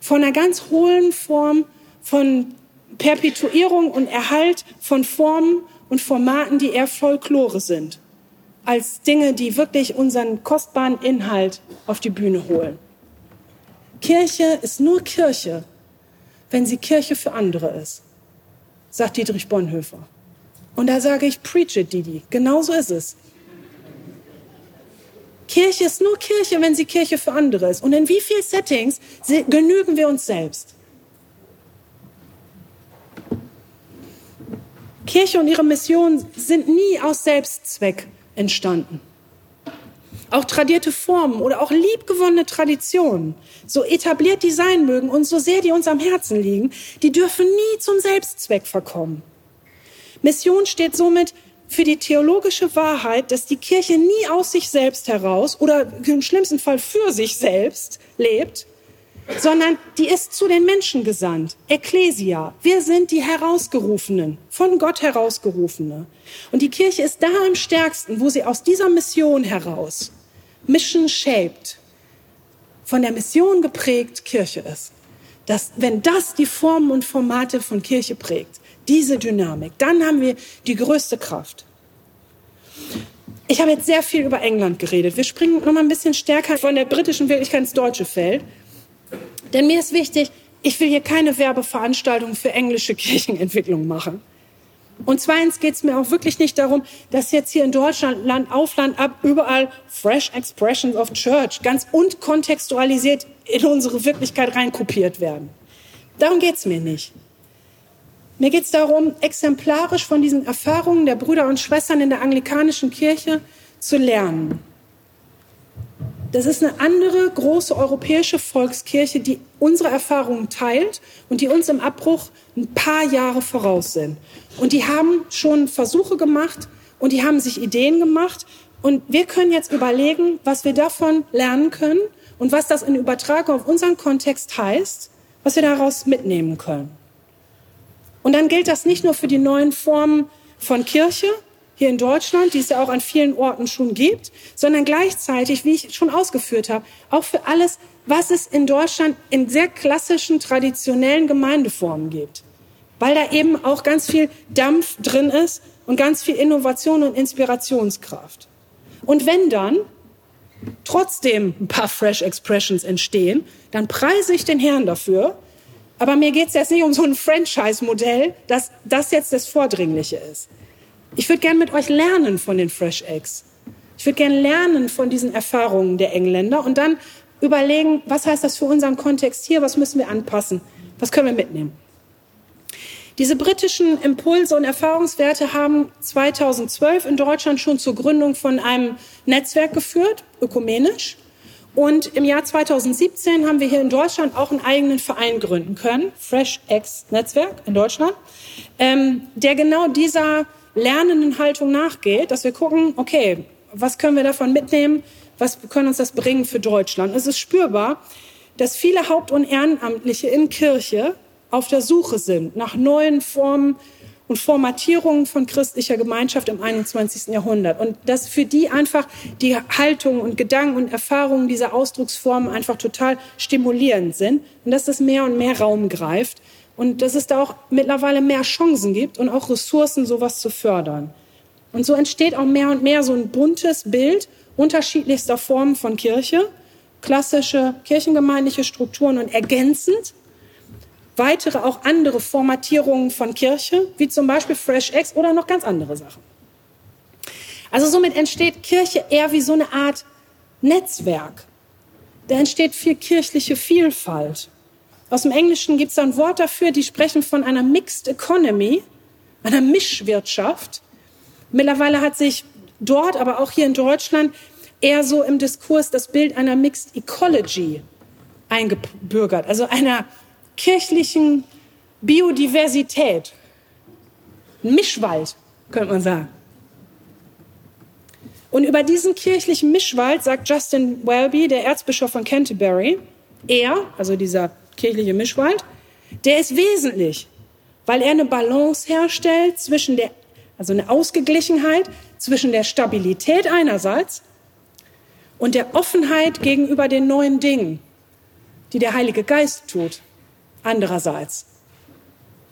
von einer ganz hohlen Form von Perpetuierung und Erhalt von Formen und Formaten, die eher Folklore sind, als Dinge, die wirklich unseren kostbaren Inhalt auf die Bühne holen. Kirche ist nur Kirche, wenn sie Kirche für andere ist, sagt Dietrich Bonhoeffer. Und da sage ich, preach it, Didi. Genauso ist es. Kirche ist nur Kirche, wenn sie Kirche für andere ist. Und in wie vielen Settings genügen wir uns selbst? Kirche und ihre Mission sind nie aus Selbstzweck entstanden. Auch tradierte Formen oder auch liebgewonnene Traditionen, so etabliert die sein mögen und so sehr die uns am Herzen liegen, die dürfen nie zum Selbstzweck verkommen. Mission steht somit für die theologische Wahrheit, dass die Kirche nie aus sich selbst heraus oder im schlimmsten Fall für sich selbst lebt, sondern die ist zu den Menschen gesandt. Ecclesia. Wir sind die Herausgerufenen, von Gott Herausgerufene. Und die Kirche ist da am stärksten, wo sie aus dieser Mission heraus, Mission shaped, von der Mission geprägt Kirche ist. dass wenn das die Formen und Formate von Kirche prägt, diese Dynamik, dann haben wir die größte Kraft. Ich habe jetzt sehr viel über England geredet. Wir springen noch mal ein bisschen stärker von der britischen Wirklichkeit ins deutsche Feld. Denn mir ist wichtig, ich will hier keine Werbeveranstaltung für englische Kirchenentwicklung machen. Und zweitens geht es mir auch wirklich nicht darum, dass jetzt hier in Deutschland Land auf Land ab überall Fresh Expressions of Church ganz unkontextualisiert in unsere Wirklichkeit reinkopiert werden. Darum geht es mir nicht. Mir geht es darum, exemplarisch von diesen Erfahrungen der Brüder und Schwestern in der anglikanischen Kirche zu lernen. Das ist eine andere große europäische Volkskirche, die unsere Erfahrungen teilt und die uns im Abbruch ein paar Jahre voraus sind. Und die haben schon Versuche gemacht und die haben sich Ideen gemacht. Und wir können jetzt überlegen, was wir davon lernen können und was das in Übertragung auf unseren Kontext heißt, was wir daraus mitnehmen können. Und dann gilt das nicht nur für die neuen Formen von Kirche, hier in Deutschland, die es ja auch an vielen Orten schon gibt, sondern gleichzeitig, wie ich schon ausgeführt habe, auch für alles, was es in Deutschland in sehr klassischen, traditionellen Gemeindeformen gibt. Weil da eben auch ganz viel Dampf drin ist und ganz viel Innovation und Inspirationskraft. Und wenn dann trotzdem ein paar Fresh Expressions entstehen, dann preise ich den Herrn dafür. Aber mir geht es jetzt nicht um so ein Franchise-Modell, dass das jetzt das Vordringliche ist. Ich würde gerne mit euch lernen von den Fresh Eggs. Ich würde gerne lernen von diesen Erfahrungen der Engländer und dann überlegen, was heißt das für unseren Kontext hier, was müssen wir anpassen, was können wir mitnehmen. Diese britischen Impulse und Erfahrungswerte haben 2012 in Deutschland schon zur Gründung von einem Netzwerk geführt, ökumenisch. Und im Jahr 2017 haben wir hier in Deutschland auch einen eigenen Verein gründen können, Fresh X Netzwerk in Deutschland, ähm, der genau dieser lernenden Haltung nachgeht, dass wir gucken, okay, was können wir davon mitnehmen, was können uns das bringen für Deutschland. Es ist spürbar, dass viele Haupt- und Ehrenamtliche in Kirche auf der Suche sind nach neuen Formen und Formatierungen von christlicher Gemeinschaft im 21. Jahrhundert. Und dass für die einfach die Haltung und Gedanken und Erfahrungen dieser Ausdrucksformen einfach total stimulierend sind und dass das mehr und mehr Raum greift und dass es da auch mittlerweile mehr Chancen gibt und auch Ressourcen, sowas zu fördern. Und so entsteht auch mehr und mehr so ein buntes Bild unterschiedlichster Formen von Kirche, klassische kirchengemeindliche Strukturen und ergänzend weitere auch andere Formatierungen von Kirche, wie zum Beispiel Fresh Eggs oder noch ganz andere Sachen. Also somit entsteht Kirche eher wie so eine Art Netzwerk. Da entsteht viel kirchliche Vielfalt. Aus dem Englischen gibt es da ein Wort dafür, die sprechen von einer Mixed Economy, einer Mischwirtschaft. Mittlerweile hat sich dort, aber auch hier in Deutschland, eher so im Diskurs das Bild einer Mixed Ecology eingebürgert, also einer kirchlichen Biodiversität. Mischwald, könnte man sagen. Und über diesen kirchlichen Mischwald sagt Justin Welby, der Erzbischof von Canterbury, er, also dieser kirchliche Mischwald, der ist wesentlich, weil er eine Balance herstellt zwischen der, also eine Ausgeglichenheit zwischen der Stabilität einerseits und der Offenheit gegenüber den neuen Dingen, die der Heilige Geist tut, andererseits.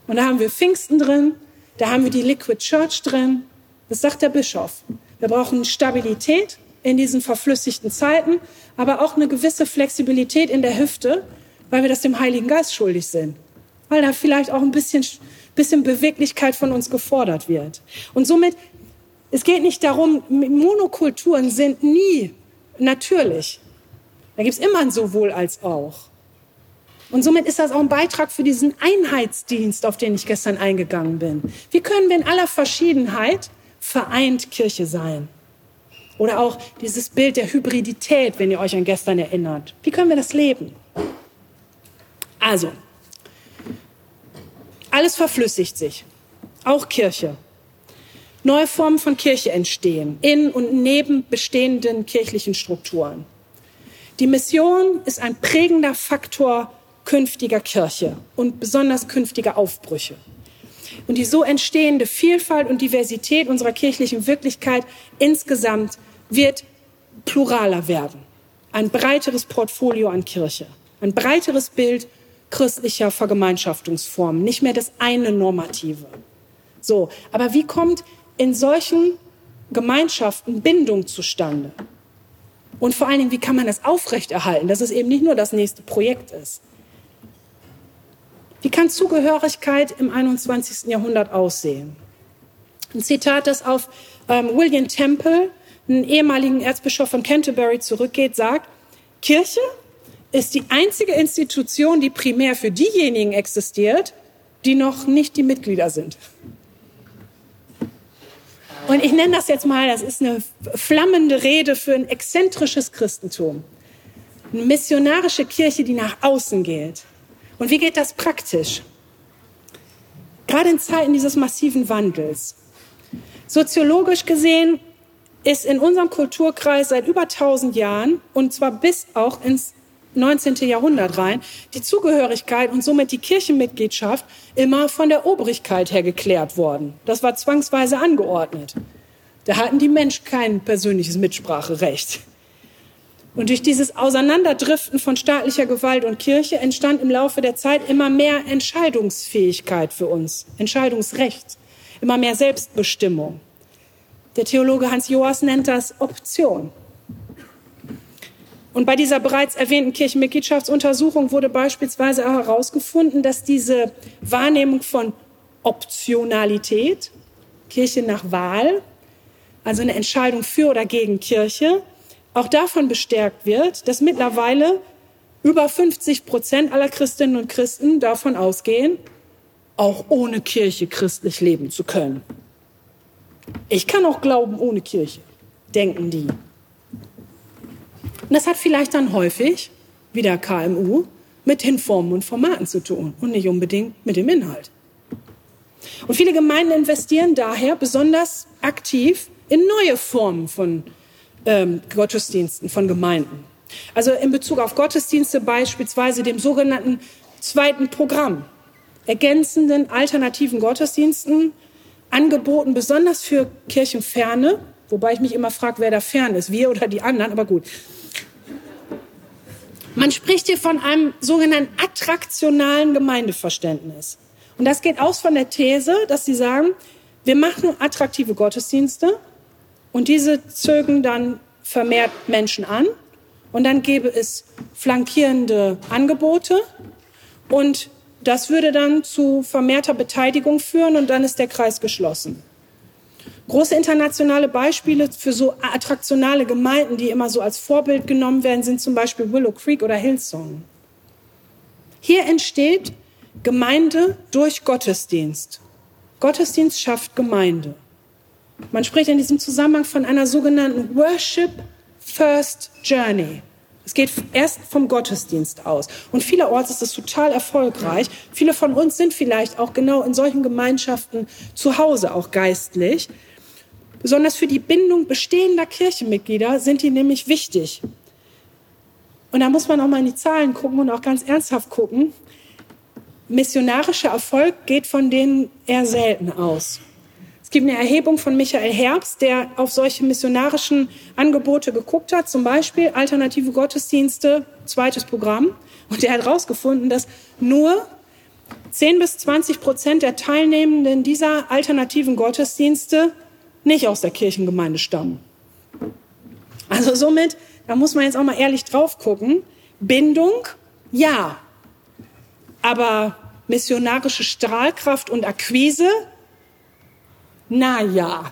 Und da haben wir Pfingsten drin, da haben wir die Liquid Church drin. Das sagt der Bischof. Wir brauchen Stabilität in diesen verflüssigten Zeiten, aber auch eine gewisse Flexibilität in der Hüfte, weil wir das dem Heiligen Geist schuldig sind. Weil da vielleicht auch ein bisschen, bisschen Beweglichkeit von uns gefordert wird. Und somit, es geht nicht darum, Monokulturen sind nie natürlich. Da gibt es immer ein sowohl als auch. Und somit ist das auch ein Beitrag für diesen Einheitsdienst, auf den ich gestern eingegangen bin. Wie können wir in aller Verschiedenheit vereint Kirche sein? Oder auch dieses Bild der Hybridität, wenn ihr euch an gestern erinnert. Wie können wir das leben? Also, alles verflüssigt sich, auch Kirche. Neue Formen von Kirche entstehen in und neben bestehenden kirchlichen Strukturen. Die Mission ist ein prägender Faktor künftiger Kirche und besonders künftiger Aufbrüche. Und die so entstehende Vielfalt und Diversität unserer kirchlichen Wirklichkeit insgesamt wird pluraler werden. Ein breiteres Portfolio an Kirche, ein breiteres Bild christlicher Vergemeinschaftungsformen, nicht mehr das eine Normative. So, aber wie kommt in solchen Gemeinschaften Bindung zustande? Und vor allen Dingen, wie kann man das aufrechterhalten, dass es eben nicht nur das nächste Projekt ist? Wie kann Zugehörigkeit im 21. Jahrhundert aussehen? Ein Zitat, das auf ähm, William Temple, einen ehemaligen Erzbischof von Canterbury, zurückgeht, sagt, Kirche ist die einzige Institution, die primär für diejenigen existiert, die noch nicht die Mitglieder sind. Und ich nenne das jetzt mal, das ist eine flammende Rede für ein exzentrisches Christentum. Eine missionarische Kirche, die nach außen geht. Und wie geht das praktisch? Gerade in Zeiten dieses massiven Wandels. Soziologisch gesehen ist in unserem Kulturkreis seit über 1000 Jahren und zwar bis auch ins 19. Jahrhundert rein, die Zugehörigkeit und somit die Kirchenmitgliedschaft immer von der Obrigkeit her geklärt worden. Das war zwangsweise angeordnet. Da hatten die Menschen kein persönliches Mitspracherecht. Und durch dieses Auseinanderdriften von staatlicher Gewalt und Kirche entstand im Laufe der Zeit immer mehr Entscheidungsfähigkeit für uns, Entscheidungsrecht, immer mehr Selbstbestimmung. Der Theologe Hans Joas nennt das Option. Und bei dieser bereits erwähnten Kirchenmitgliedschaftsuntersuchung wurde beispielsweise herausgefunden, dass diese Wahrnehmung von Optionalität, Kirche nach Wahl, also eine Entscheidung für oder gegen Kirche, auch davon bestärkt wird, dass mittlerweile über 50 Prozent aller Christinnen und Christen davon ausgehen, auch ohne Kirche christlich leben zu können. Ich kann auch glauben ohne Kirche, denken die. Und das hat vielleicht dann häufig, wie der KMU, mit den Formen und Formaten zu tun und nicht unbedingt mit dem Inhalt. Und viele Gemeinden investieren daher besonders aktiv in neue Formen von ähm, Gottesdiensten, von Gemeinden. Also in Bezug auf Gottesdienste beispielsweise dem sogenannten zweiten Programm, ergänzenden alternativen Gottesdiensten, angeboten besonders für Kirchenferne, wobei ich mich immer frage, wer da fern ist, wir oder die anderen, aber gut. Man spricht hier von einem sogenannten attraktionalen Gemeindeverständnis. Und das geht aus von der These, dass sie sagen, wir machen attraktive Gottesdienste und diese zögen dann vermehrt Menschen an und dann gäbe es flankierende Angebote und das würde dann zu vermehrter Beteiligung führen und dann ist der Kreis geschlossen. Große internationale Beispiele für so attraktionale Gemeinden, die immer so als Vorbild genommen werden, sind zum Beispiel Willow Creek oder Hillsong. Hier entsteht Gemeinde durch Gottesdienst. Gottesdienst schafft Gemeinde. Man spricht in diesem Zusammenhang von einer sogenannten Worship First Journey. Es geht erst vom Gottesdienst aus. Und vielerorts ist es total erfolgreich. Viele von uns sind vielleicht auch genau in solchen Gemeinschaften zu Hause, auch geistlich. Besonders für die Bindung bestehender Kirchenmitglieder sind die nämlich wichtig. Und da muss man auch mal in die Zahlen gucken und auch ganz ernsthaft gucken. Missionarischer Erfolg geht von denen eher selten aus. Es gibt eine Erhebung von Michael Herbst, der auf solche missionarischen Angebote geguckt hat, zum Beispiel alternative Gottesdienste, zweites Programm. Und der hat herausgefunden, dass nur 10 bis 20 Prozent der Teilnehmenden dieser alternativen Gottesdienste nicht aus der Kirchengemeinde stammen. Also somit, da muss man jetzt auch mal ehrlich drauf gucken. Bindung, ja. Aber missionarische Strahlkraft und Akquise, na ja.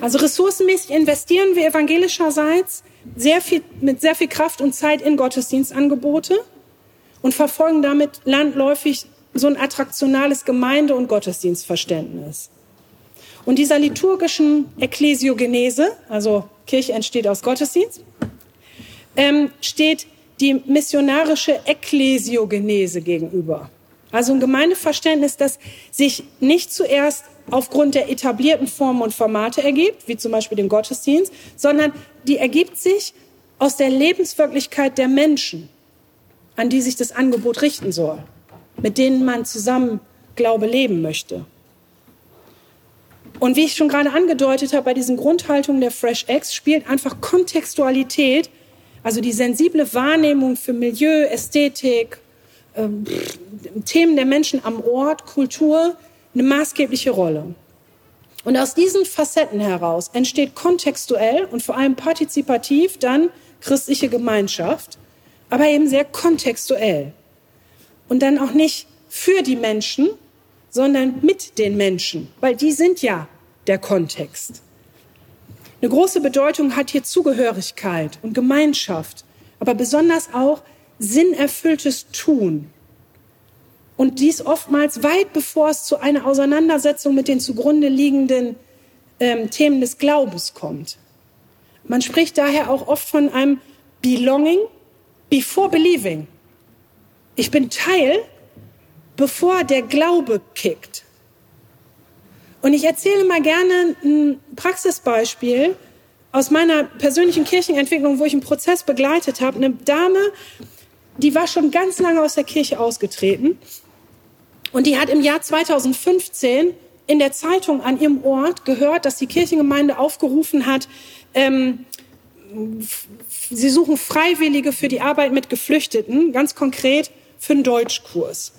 Also ressourcenmäßig investieren wir evangelischerseits sehr viel, mit sehr viel Kraft und Zeit in Gottesdienstangebote und verfolgen damit landläufig so ein attraktionales Gemeinde- und Gottesdienstverständnis. Und dieser liturgischen Ekklesiogenese, also Kirche entsteht aus Gottesdienst, ähm, steht die missionarische Ekklesiogenese gegenüber. Also ein Gemeindeverständnis, das sich nicht zuerst aufgrund der etablierten Formen und Formate ergibt, wie zum Beispiel dem Gottesdienst, sondern die ergibt sich aus der Lebenswirklichkeit der Menschen, an die sich das Angebot richten soll mit denen man zusammen Glaube leben möchte. Und wie ich schon gerade angedeutet habe, bei diesen Grundhaltungen der Fresh X spielt einfach Kontextualität also die sensible Wahrnehmung für Milieu, Ästhetik, ähm, Themen der Menschen am Ort, Kultur, eine maßgebliche Rolle. Und aus diesen Facetten heraus entsteht kontextuell und vor allem partizipativ dann christliche Gemeinschaft, aber eben sehr kontextuell. Und dann auch nicht für die Menschen, sondern mit den Menschen, weil die sind ja der Kontext. Eine große Bedeutung hat hier Zugehörigkeit und Gemeinschaft, aber besonders auch sinnerfülltes Tun. Und dies oftmals weit bevor es zu einer Auseinandersetzung mit den zugrunde liegenden ähm, Themen des Glaubens kommt. Man spricht daher auch oft von einem Belonging before believing. Ich bin Teil, bevor der Glaube kickt. Und ich erzähle mal gerne ein Praxisbeispiel aus meiner persönlichen Kirchenentwicklung, wo ich einen Prozess begleitet habe. Eine Dame, die war schon ganz lange aus der Kirche ausgetreten und die hat im Jahr 2015 in der Zeitung an ihrem Ort gehört, dass die Kirchengemeinde aufgerufen hat, ähm, sie suchen Freiwillige für die Arbeit mit Geflüchteten, ganz konkret für einen Deutschkurs.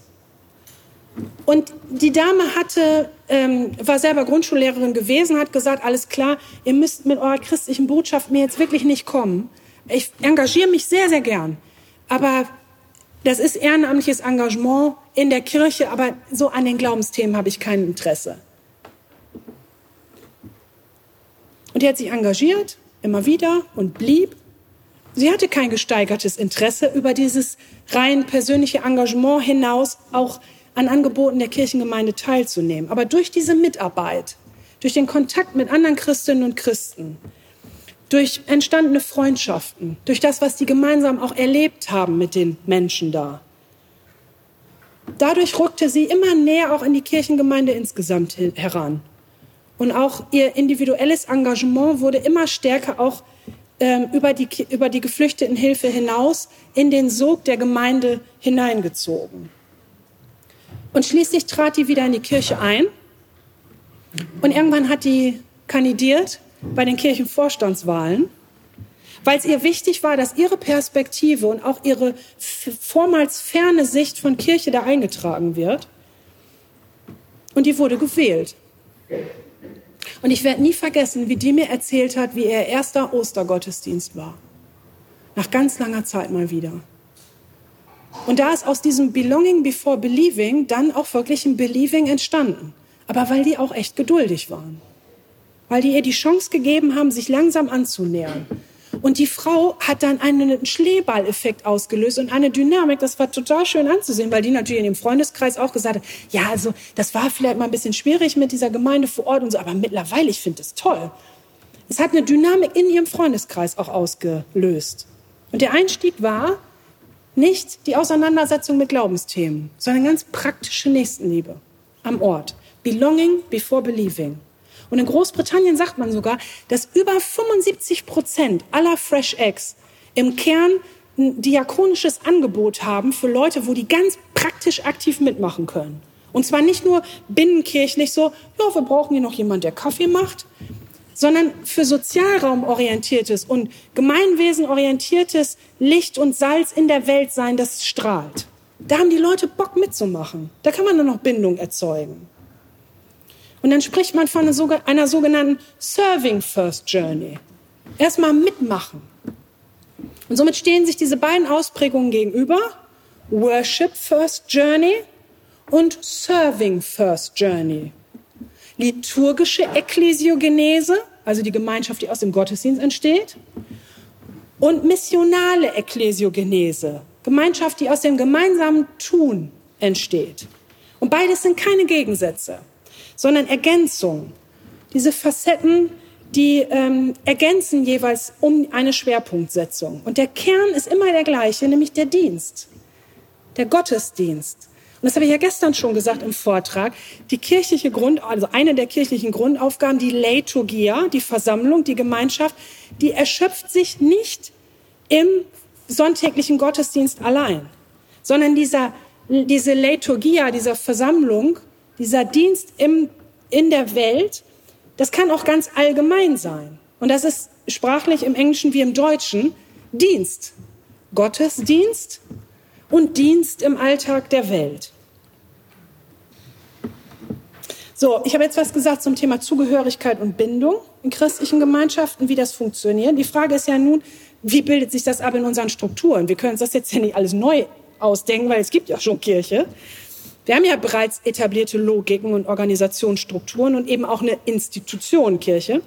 Und die Dame hatte, ähm, war selber Grundschullehrerin gewesen, hat gesagt, alles klar, ihr müsst mit eurer christlichen Botschaft mir jetzt wirklich nicht kommen. Ich engagiere mich sehr, sehr gern. Aber das ist ehrenamtliches Engagement in der Kirche, aber so an den Glaubensthemen habe ich kein Interesse. Und die hat sich engagiert, immer wieder und blieb. Sie hatte kein gesteigertes Interesse über dieses rein persönliche Engagement hinaus auch an Angeboten der Kirchengemeinde teilzunehmen. Aber durch diese Mitarbeit, durch den Kontakt mit anderen Christinnen und Christen, durch entstandene Freundschaften, durch das, was die gemeinsam auch erlebt haben mit den Menschen da. Dadurch rückte sie immer näher auch in die Kirchengemeinde insgesamt heran. Und auch ihr individuelles Engagement wurde immer stärker auch über, die, über die Geflüchtetenhilfe hinaus in den Sog der Gemeinde hineingezogen. Und schließlich trat die wieder in die Kirche ein. Und irgendwann hat die kandidiert bei den Kirchenvorstandswahlen, weil es ihr wichtig war, dass ihre Perspektive und auch ihre vormals ferne Sicht von Kirche da eingetragen wird. Und die wurde gewählt. Und ich werde nie vergessen, wie die mir erzählt hat, wie ihr erster Ostergottesdienst war. Nach ganz langer Zeit mal wieder. Und da ist aus diesem Belonging before Believing dann auch wirklich ein Believing entstanden. Aber weil die auch echt geduldig waren weil die ihr die Chance gegeben haben, sich langsam anzunähern. Und die Frau hat dann einen Schneeballeffekt ausgelöst und eine Dynamik, das war total schön anzusehen, weil die natürlich in dem Freundeskreis auch gesagt hat, ja, also das war vielleicht mal ein bisschen schwierig mit dieser Gemeinde vor Ort und so, aber mittlerweile, ich finde es toll. Es hat eine Dynamik in ihrem Freundeskreis auch ausgelöst. Und der Einstieg war nicht die Auseinandersetzung mit Glaubensthemen, sondern ganz praktische Nächstenliebe am Ort. Belonging before believing. Und in Großbritannien sagt man sogar, dass über 75 Prozent aller Fresh Eggs im Kern ein diakonisches Angebot haben für Leute, wo die ganz praktisch aktiv mitmachen können. Und zwar nicht nur binnenkirchlich so, ja, wir brauchen hier noch jemand, der Kaffee macht, sondern für sozialraumorientiertes und gemeinwesenorientiertes Licht und Salz in der Welt sein, das strahlt. Da haben die Leute Bock mitzumachen. Da kann man dann noch Bindung erzeugen. Und dann spricht man von einer sogenannten Serving First Journey. Erstmal mitmachen. Und somit stehen sich diese beiden Ausprägungen gegenüber. Worship First Journey und Serving First Journey. Liturgische Ekklesiogenese, also die Gemeinschaft, die aus dem Gottesdienst entsteht. Und missionale Ekklesiogenese, Gemeinschaft, die aus dem gemeinsamen Tun entsteht. Und beides sind keine Gegensätze sondern Ergänzung. Diese Facetten, die ähm, ergänzen jeweils um eine Schwerpunktsetzung. Und der Kern ist immer der gleiche, nämlich der Dienst, der Gottesdienst. Und das habe ich ja gestern schon gesagt im Vortrag. Die kirchliche Grund, also eine der kirchlichen Grundaufgaben, die Leiturgia, die Versammlung, die Gemeinschaft, die erschöpft sich nicht im sonntäglichen Gottesdienst allein, sondern dieser, diese Leiturgia, dieser Versammlung, dieser Dienst im, in der Welt, das kann auch ganz allgemein sein. Und das ist sprachlich im Englischen wie im Deutschen Dienst. Gottesdienst und Dienst im Alltag der Welt. So, ich habe jetzt was gesagt zum Thema Zugehörigkeit und Bindung in christlichen Gemeinschaften, wie das funktioniert. Die Frage ist ja nun, wie bildet sich das ab in unseren Strukturen? Wir können uns das jetzt ja nicht alles neu ausdenken, weil es gibt ja schon Kirche. Wir haben ja bereits etablierte Logiken und Organisationsstrukturen und eben auch eine Institution Kirche.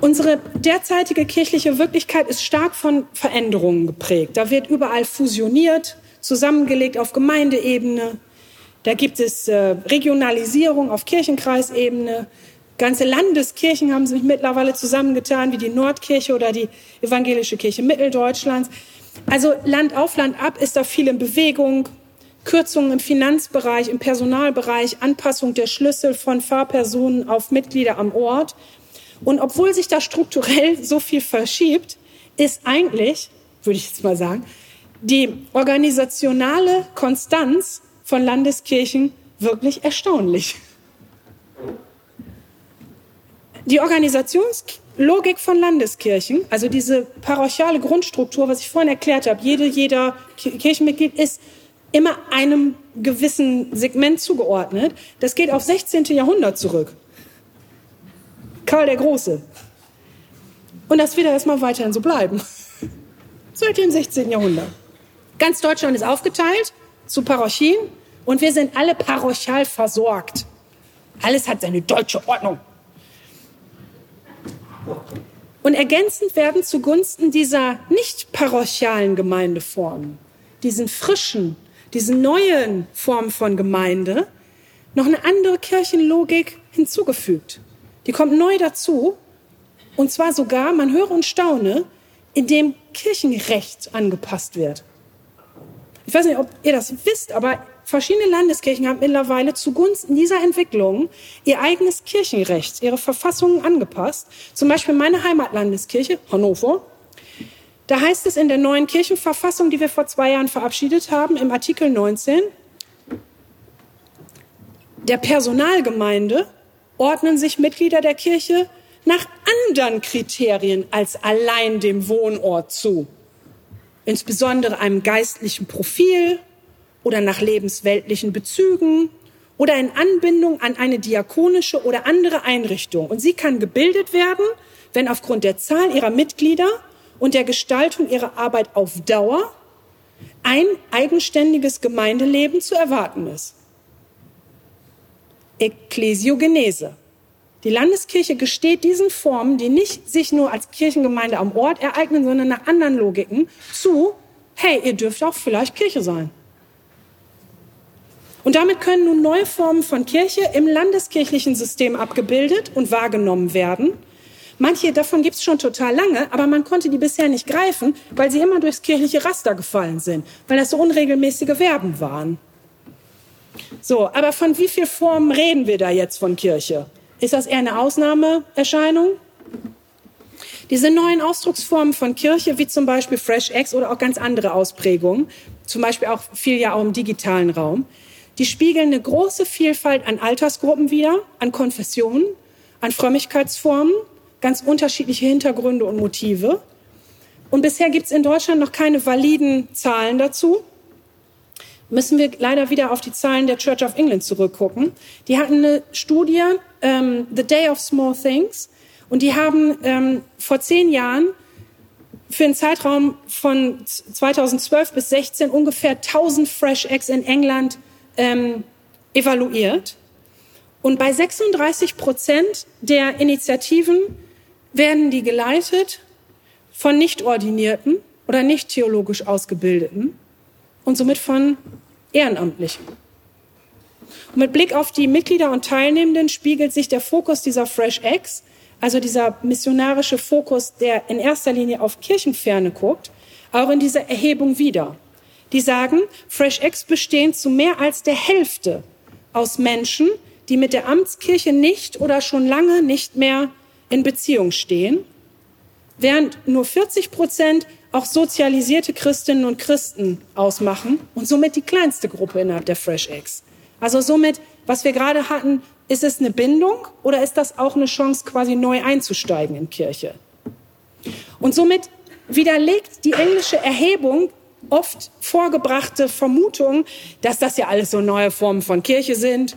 Unsere derzeitige kirchliche Wirklichkeit ist stark von Veränderungen geprägt. Da wird überall fusioniert, zusammengelegt auf Gemeindeebene. Da gibt es äh, Regionalisierung auf Kirchenkreisebene. Ganze Landeskirchen haben sich mittlerweile zusammengetan, wie die Nordkirche oder die Evangelische Kirche Mitteldeutschlands. Also Land auf Land ab ist da viel in Bewegung. Kürzungen im Finanzbereich, im Personalbereich, Anpassung der Schlüssel von Fahrpersonen auf Mitglieder am Ort. Und obwohl sich da strukturell so viel verschiebt, ist eigentlich, würde ich jetzt mal sagen, die organisationale Konstanz von Landeskirchen wirklich erstaunlich. Die Organisationslogik von Landeskirchen, also diese parochiale Grundstruktur, was ich vorhin erklärt habe, jede, jeder Kirchenmitglied ist immer einem gewissen Segment zugeordnet. Das geht auf 16. Jahrhundert zurück. Karl der Große. Und das wird erstmal weiterhin so bleiben. Seit dem 16. Jahrhundert. Ganz Deutschland ist aufgeteilt zu Parochien und wir sind alle parochial versorgt. Alles hat seine deutsche Ordnung. Und ergänzend werden zugunsten dieser nicht parochialen Gemeindeformen, diesen frischen, diesen neuen Formen von Gemeinde, noch eine andere Kirchenlogik hinzugefügt. Die kommt neu dazu. Und zwar sogar, man höre und staune, indem Kirchenrecht angepasst wird. Ich weiß nicht, ob ihr das wisst, aber verschiedene Landeskirchen haben mittlerweile zugunsten dieser Entwicklung ihr eigenes Kirchenrecht, ihre Verfassungen angepasst. Zum Beispiel meine Heimatlandeskirche, Hannover. Da heißt es in der neuen Kirchenverfassung, die wir vor zwei Jahren verabschiedet haben, im Artikel 19, der Personalgemeinde ordnen sich Mitglieder der Kirche nach anderen Kriterien als allein dem Wohnort zu, insbesondere einem geistlichen Profil oder nach lebensweltlichen Bezügen oder in Anbindung an eine diakonische oder andere Einrichtung. Und sie kann gebildet werden, wenn aufgrund der Zahl ihrer Mitglieder und der Gestaltung ihrer Arbeit auf Dauer ein eigenständiges Gemeindeleben zu erwarten ist. Ekklesiogenese. Die Landeskirche gesteht diesen Formen, die nicht sich nur als Kirchengemeinde am Ort ereignen, sondern nach anderen Logiken zu, hey, ihr dürft auch vielleicht Kirche sein. Und damit können nun neue Formen von Kirche im landeskirchlichen System abgebildet und wahrgenommen werden. Manche davon gibt es schon total lange, aber man konnte die bisher nicht greifen, weil sie immer durchs kirchliche Raster gefallen sind, weil das so unregelmäßige Verben waren. So, aber von wie vielen Formen reden wir da jetzt von Kirche? Ist das eher eine Ausnahmeerscheinung? Diese neuen Ausdrucksformen von Kirche, wie zum Beispiel Fresh X oder auch ganz andere Ausprägungen, zum Beispiel auch viel ja auch im digitalen Raum, die spiegeln eine große Vielfalt an Altersgruppen wider, an Konfessionen, an Frömmigkeitsformen, ganz unterschiedliche Hintergründe und Motive. Und bisher gibt es in Deutschland noch keine validen Zahlen dazu müssen wir leider wieder auf die Zahlen der Church of England zurückgucken. Die hatten eine Studie, ähm, The Day of Small Things, und die haben ähm, vor zehn Jahren für einen Zeitraum von 2012 bis 16 ungefähr 1000 Fresh Eggs in England ähm, evaluiert. Und bei 36 Prozent der Initiativen werden die geleitet von nicht ordinierten oder nicht theologisch ausgebildeten und somit von Ehrenamtlichen. Und mit Blick auf die Mitglieder und Teilnehmenden spiegelt sich der Fokus dieser Fresh X, also dieser missionarische Fokus, der in erster Linie auf Kirchenferne guckt, auch in dieser Erhebung wieder. Die sagen, Fresh X bestehen zu mehr als der Hälfte aus Menschen, die mit der Amtskirche nicht oder schon lange nicht mehr in Beziehung stehen, während nur 40 Prozent auch sozialisierte Christinnen und Christen ausmachen und somit die kleinste Gruppe innerhalb der Fresh Eggs. Also somit, was wir gerade hatten, ist es eine Bindung oder ist das auch eine Chance, quasi neu einzusteigen in Kirche? Und somit widerlegt die englische Erhebung oft vorgebrachte Vermutung, dass das ja alles so neue Formen von Kirche sind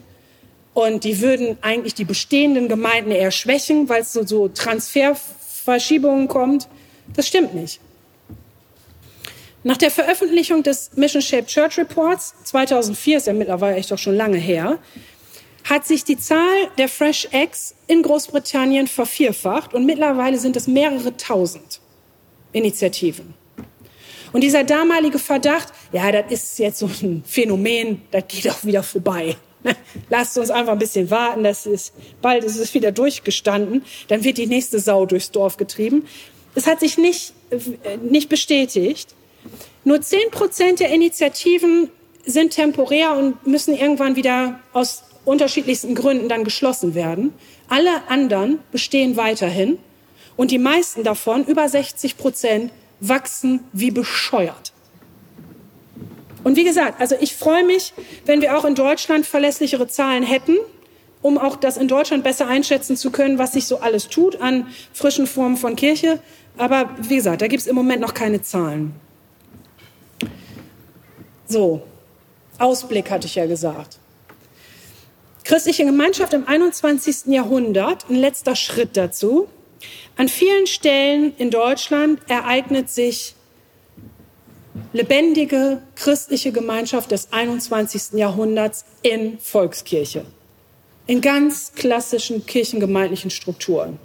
und die würden eigentlich die bestehenden Gemeinden eher schwächen, weil es so, so Transferverschiebungen kommt. Das stimmt nicht. Nach der Veröffentlichung des Mission Shaped Church Reports 2004, ist ja mittlerweile echt doch schon lange her, hat sich die Zahl der Fresh Eggs in Großbritannien vervierfacht und mittlerweile sind es mehrere tausend Initiativen. Und dieser damalige Verdacht, ja, das ist jetzt so ein Phänomen, das geht auch wieder vorbei. [laughs] Lasst uns einfach ein bisschen warten, das ist, bald ist es wieder durchgestanden, dann wird die nächste Sau durchs Dorf getrieben. Es hat sich nicht, äh, nicht bestätigt. Nur zehn Prozent der Initiativen sind temporär und müssen irgendwann wieder aus unterschiedlichsten Gründen dann geschlossen werden. Alle anderen bestehen weiterhin und die meisten davon, über 60 Prozent, wachsen wie bescheuert. Und wie gesagt, also ich freue mich, wenn wir auch in Deutschland verlässlichere Zahlen hätten, um auch das in Deutschland besser einschätzen zu können, was sich so alles tut an frischen Formen von Kirche. Aber wie gesagt, da gibt es im Moment noch keine Zahlen. So, Ausblick hatte ich ja gesagt. Christliche Gemeinschaft im 21. Jahrhundert, ein letzter Schritt dazu. An vielen Stellen in Deutschland ereignet sich lebendige christliche Gemeinschaft des 21. Jahrhunderts in Volkskirche, in ganz klassischen kirchengemeindlichen Strukturen.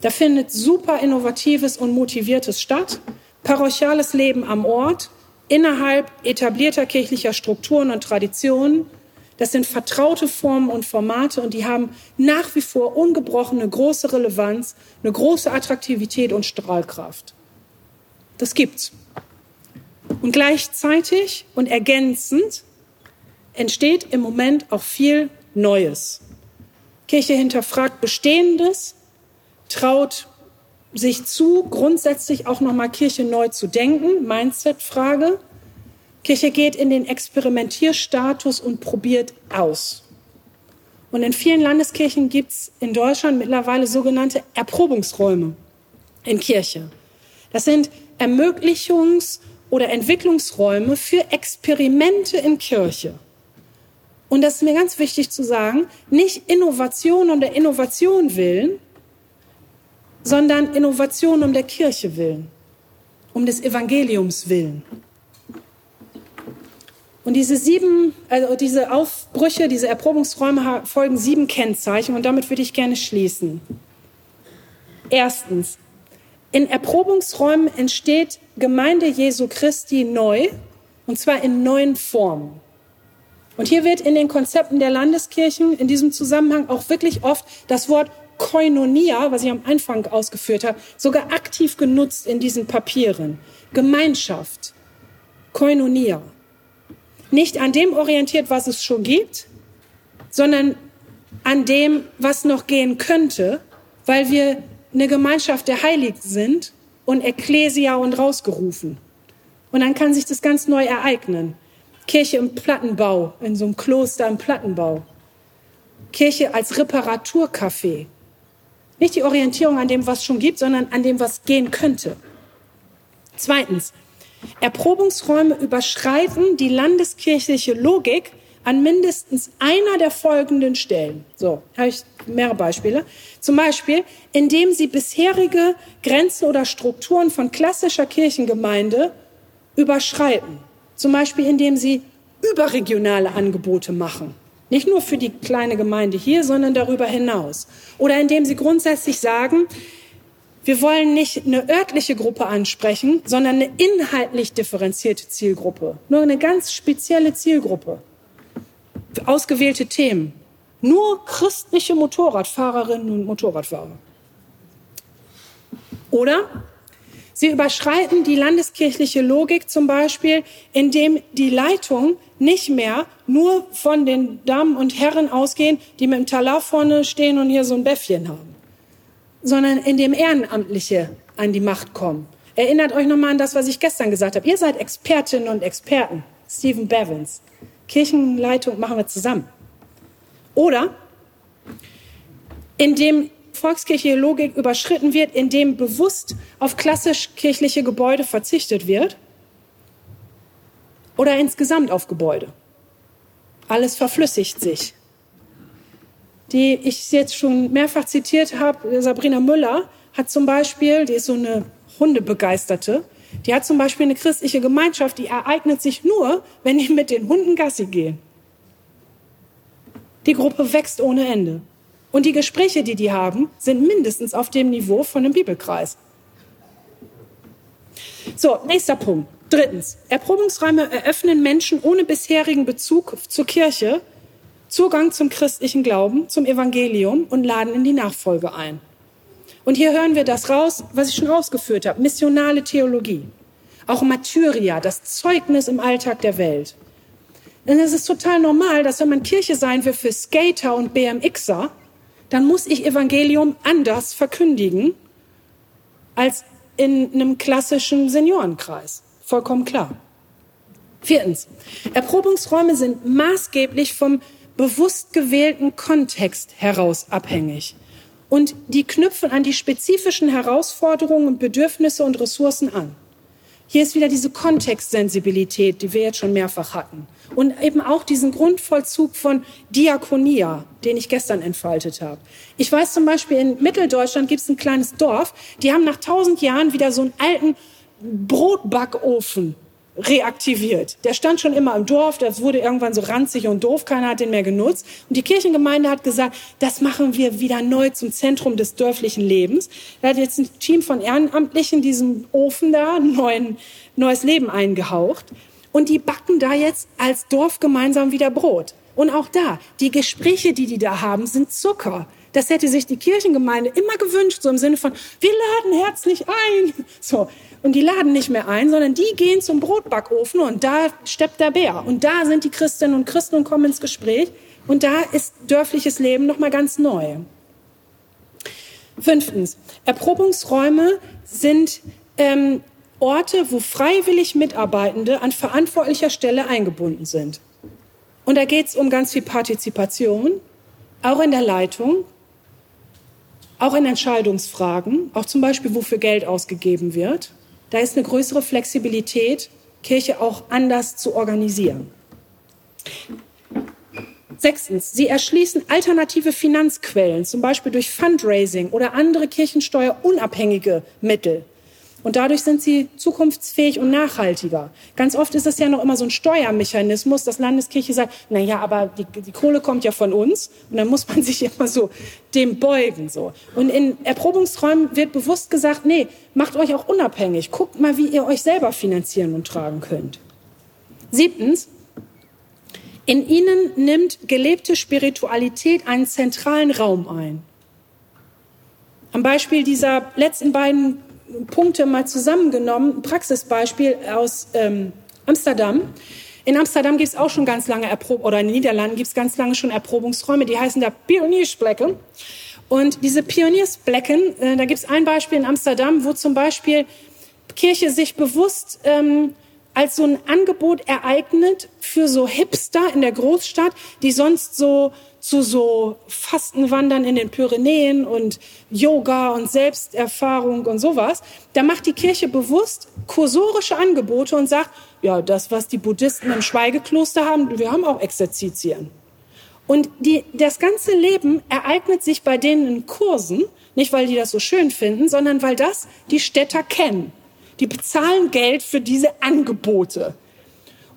Da findet super innovatives und motiviertes statt, parochiales Leben am Ort, innerhalb etablierter kirchlicher Strukturen und Traditionen, das sind vertraute Formen und Formate und die haben nach wie vor ungebrochene große Relevanz, eine große Attraktivität und Strahlkraft. Das gibt's. Und gleichzeitig und ergänzend entsteht im Moment auch viel Neues. Kirche hinterfragt Bestehendes, traut sich zu, grundsätzlich auch nochmal Kirche neu zu denken, Mindset-Frage. Kirche geht in den Experimentierstatus und probiert aus. Und in vielen Landeskirchen gibt es in Deutschland mittlerweile sogenannte Erprobungsräume in Kirche. Das sind Ermöglichungs- oder Entwicklungsräume für Experimente in Kirche. Und das ist mir ganz wichtig zu sagen, nicht Innovation um der Innovation willen, sondern Innovation um der Kirche willen, um des Evangeliums willen. Und diese sieben, also diese Aufbrüche, diese Erprobungsräume folgen sieben Kennzeichen und damit würde ich gerne schließen. Erstens, in Erprobungsräumen entsteht Gemeinde Jesu Christi neu und zwar in neuen Formen. Und hier wird in den Konzepten der Landeskirchen in diesem Zusammenhang auch wirklich oft das Wort Koinonia, was ich am Anfang ausgeführt habe, sogar aktiv genutzt in diesen Papieren. Gemeinschaft, Koinonia nicht an dem orientiert, was es schon gibt, sondern an dem, was noch gehen könnte, weil wir eine Gemeinschaft der Heiligen sind und Ekklesia und rausgerufen. Und dann kann sich das ganz neu ereignen. Kirche im Plattenbau, in so einem Kloster im Plattenbau. Kirche als Reparaturcafé. Nicht die Orientierung an dem, was schon gibt, sondern an dem, was gehen könnte. Zweitens, Erprobungsräume überschreiten die landeskirchliche Logik an mindestens einer der folgenden Stellen. So, habe ich mehrere Beispiele. Zum Beispiel, indem sie bisherige Grenzen oder Strukturen von klassischer Kirchengemeinde überschreiten. Zum Beispiel, indem sie überregionale Angebote machen. Nicht nur für die kleine Gemeinde hier, sondern darüber hinaus. Oder indem sie grundsätzlich sagen, wir wollen nicht eine örtliche Gruppe ansprechen, sondern eine inhaltlich differenzierte Zielgruppe. Nur eine ganz spezielle Zielgruppe. Ausgewählte Themen. Nur christliche Motorradfahrerinnen und Motorradfahrer. Oder sie überschreiten die landeskirchliche Logik zum Beispiel, indem die Leitung nicht mehr nur von den Damen und Herren ausgehen, die mit dem Talar vorne stehen und hier so ein Bäffchen haben sondern in dem Ehrenamtliche an die Macht kommen. Erinnert euch nochmal an das, was ich gestern gesagt habe. Ihr seid Expertinnen und Experten. Stephen Bevins. Kirchenleitung machen wir zusammen. Oder indem volkskirchliche Logik überschritten wird, indem bewusst auf klassisch kirchliche Gebäude verzichtet wird? Oder insgesamt auf Gebäude? Alles verflüssigt sich. Die ich jetzt schon mehrfach zitiert habe, Sabrina Müller, hat zum Beispiel, die ist so eine Hundebegeisterte, die hat zum Beispiel eine christliche Gemeinschaft, die ereignet sich nur, wenn die mit den Hunden Gassi gehen. Die Gruppe wächst ohne Ende. Und die Gespräche, die die haben, sind mindestens auf dem Niveau von einem Bibelkreis. So, nächster Punkt. Drittens, Erprobungsräume eröffnen Menschen ohne bisherigen Bezug zur Kirche Zugang zum christlichen Glauben, zum Evangelium und laden in die Nachfolge ein. Und hier hören wir das raus, was ich schon ausgeführt habe, missionale Theologie. Auch Martyria, das Zeugnis im Alltag der Welt. Denn es ist total normal, dass wenn man Kirche sein will für Skater und BMXer, dann muss ich Evangelium anders verkündigen als in einem klassischen Seniorenkreis. Vollkommen klar. Viertens. Erprobungsräume sind maßgeblich vom bewusst gewählten Kontext heraus abhängig. Und die knüpfen an die spezifischen Herausforderungen und Bedürfnisse und Ressourcen an. Hier ist wieder diese Kontextsensibilität, die wir jetzt schon mehrfach hatten. Und eben auch diesen Grundvollzug von Diakonia, den ich gestern entfaltet habe. Ich weiß zum Beispiel, in Mitteldeutschland gibt es ein kleines Dorf, die haben nach tausend Jahren wieder so einen alten Brotbackofen reaktiviert. Der stand schon immer im Dorf, das wurde irgendwann so ranzig und doof, keiner hat den mehr genutzt. Und die Kirchengemeinde hat gesagt, das machen wir wieder neu zum Zentrum des dörflichen Lebens. Da hat jetzt ein Team von Ehrenamtlichen diesem Ofen da neuen, neues Leben eingehaucht. Und die backen da jetzt als Dorf gemeinsam wieder Brot. Und auch da, die Gespräche, die die da haben, sind Zucker. Das hätte sich die Kirchengemeinde immer gewünscht, so im Sinne von, wir laden herzlich ein. So. Und die laden nicht mehr ein, sondern die gehen zum Brotbackofen und da steppt der Bär. Und da sind die Christinnen und Christen und kommen ins Gespräch. Und da ist dörfliches Leben nochmal ganz neu. Fünftens, Erprobungsräume sind ähm, Orte, wo freiwillig Mitarbeitende an verantwortlicher Stelle eingebunden sind. Und da geht es um ganz viel Partizipation, auch in der Leitung, auch in Entscheidungsfragen, auch zum Beispiel, wofür Geld ausgegeben wird. Da ist eine größere Flexibilität, Kirche auch anders zu organisieren. Sechstens, sie erschließen alternative Finanzquellen, zum Beispiel durch Fundraising oder andere kirchensteuerunabhängige Mittel. Und dadurch sind sie zukunftsfähig und nachhaltiger. Ganz oft ist es ja noch immer so ein Steuermechanismus, dass Landeskirche sagt, na ja, aber die, die Kohle kommt ja von uns. Und dann muss man [laughs] sich immer so dem beugen, so. Und in Erprobungsräumen wird bewusst gesagt, nee, macht euch auch unabhängig. Guckt mal, wie ihr euch selber finanzieren und tragen könnt. Siebtens, in ihnen nimmt gelebte Spiritualität einen zentralen Raum ein. Am Beispiel dieser letzten beiden Punkte mal zusammengenommen. Ein Praxisbeispiel aus ähm, Amsterdam. In Amsterdam gibt es auch schon ganz lange Erprob oder in den Niederlanden gibt es ganz lange schon Erprobungsräume, die heißen da Pioniersplecken. Und diese Pioniersblecken, äh, da gibt es ein Beispiel in Amsterdam, wo zum Beispiel Kirche sich bewusst ähm, als so ein Angebot ereignet für so Hipster in der Großstadt, die sonst so zu so Fastenwandern in den Pyrenäen und Yoga und Selbsterfahrung und sowas. Da macht die Kirche bewusst kursorische Angebote und sagt, ja, das, was die Buddhisten im Schweigekloster haben, wir haben auch Exerzitien. Und die, das ganze Leben ereignet sich bei denen in Kursen, nicht weil die das so schön finden, sondern weil das die Städter kennen. Die bezahlen Geld für diese Angebote.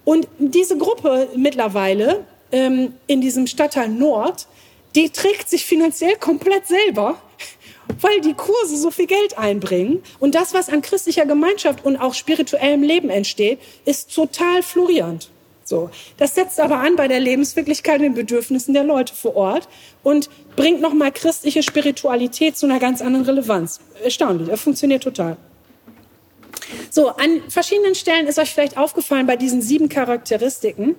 Und diese Gruppe mittlerweile ähm, in diesem Stadtteil Nord, die trägt sich finanziell komplett selber, weil die Kurse so viel Geld einbringen. Und das, was an christlicher Gemeinschaft und auch spirituellem Leben entsteht, ist total florierend. So. Das setzt aber an bei der Lebenswirklichkeit und den Bedürfnissen der Leute vor Ort und bringt nochmal christliche Spiritualität zu einer ganz anderen Relevanz. Erstaunlich, das funktioniert total. So, an verschiedenen Stellen ist euch vielleicht aufgefallen bei diesen sieben Charakteristiken,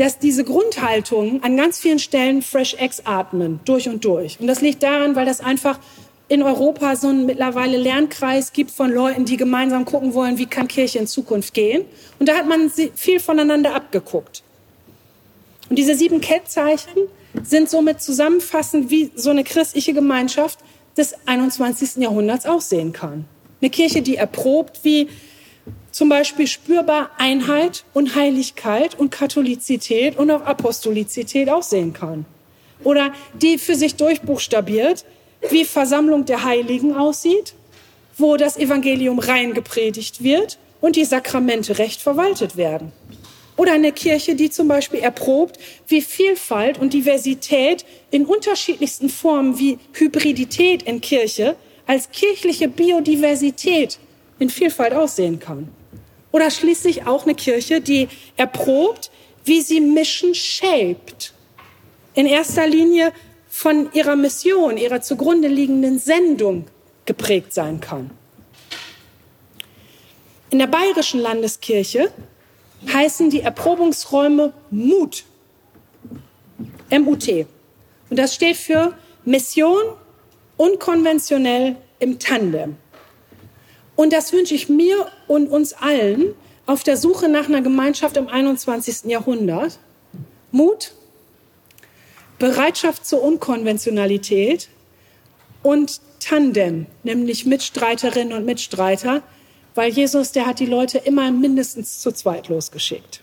dass diese Grundhaltung an ganz vielen Stellen Fresh Eggs atmen, durch und durch. Und das liegt daran, weil das einfach in Europa so einen mittlerweile Lernkreis gibt von Leuten, die gemeinsam gucken wollen, wie kann Kirche in Zukunft gehen. Und da hat man viel voneinander abgeguckt. Und diese sieben Kennzeichen sind somit zusammenfassend, wie so eine christliche Gemeinschaft des 21. Jahrhunderts aussehen kann. Eine Kirche, die erprobt, wie zum Beispiel spürbar Einheit und Heiligkeit und Katholizität und auch Apostolizität aussehen kann. Oder die für sich durchbuchstabiert, wie Versammlung der Heiligen aussieht, wo das Evangelium rein gepredigt wird und die Sakramente recht verwaltet werden. Oder eine Kirche, die zum Beispiel erprobt, wie Vielfalt und Diversität in unterschiedlichsten Formen wie Hybridität in Kirche als kirchliche Biodiversität in Vielfalt aussehen kann. Oder schließlich auch eine Kirche, die erprobt, wie sie Mission shaped. In erster Linie von ihrer Mission, ihrer zugrunde liegenden Sendung geprägt sein kann. In der Bayerischen Landeskirche heißen die Erprobungsräume MUT. M-U-T. Und das steht für Mission unkonventionell im Tandem. Und das wünsche ich mir und uns allen auf der Suche nach einer Gemeinschaft im 21. Jahrhundert. Mut, Bereitschaft zur Unkonventionalität und Tandem, nämlich Mitstreiterinnen und Mitstreiter, weil Jesus, der hat die Leute immer mindestens zu zweit losgeschickt.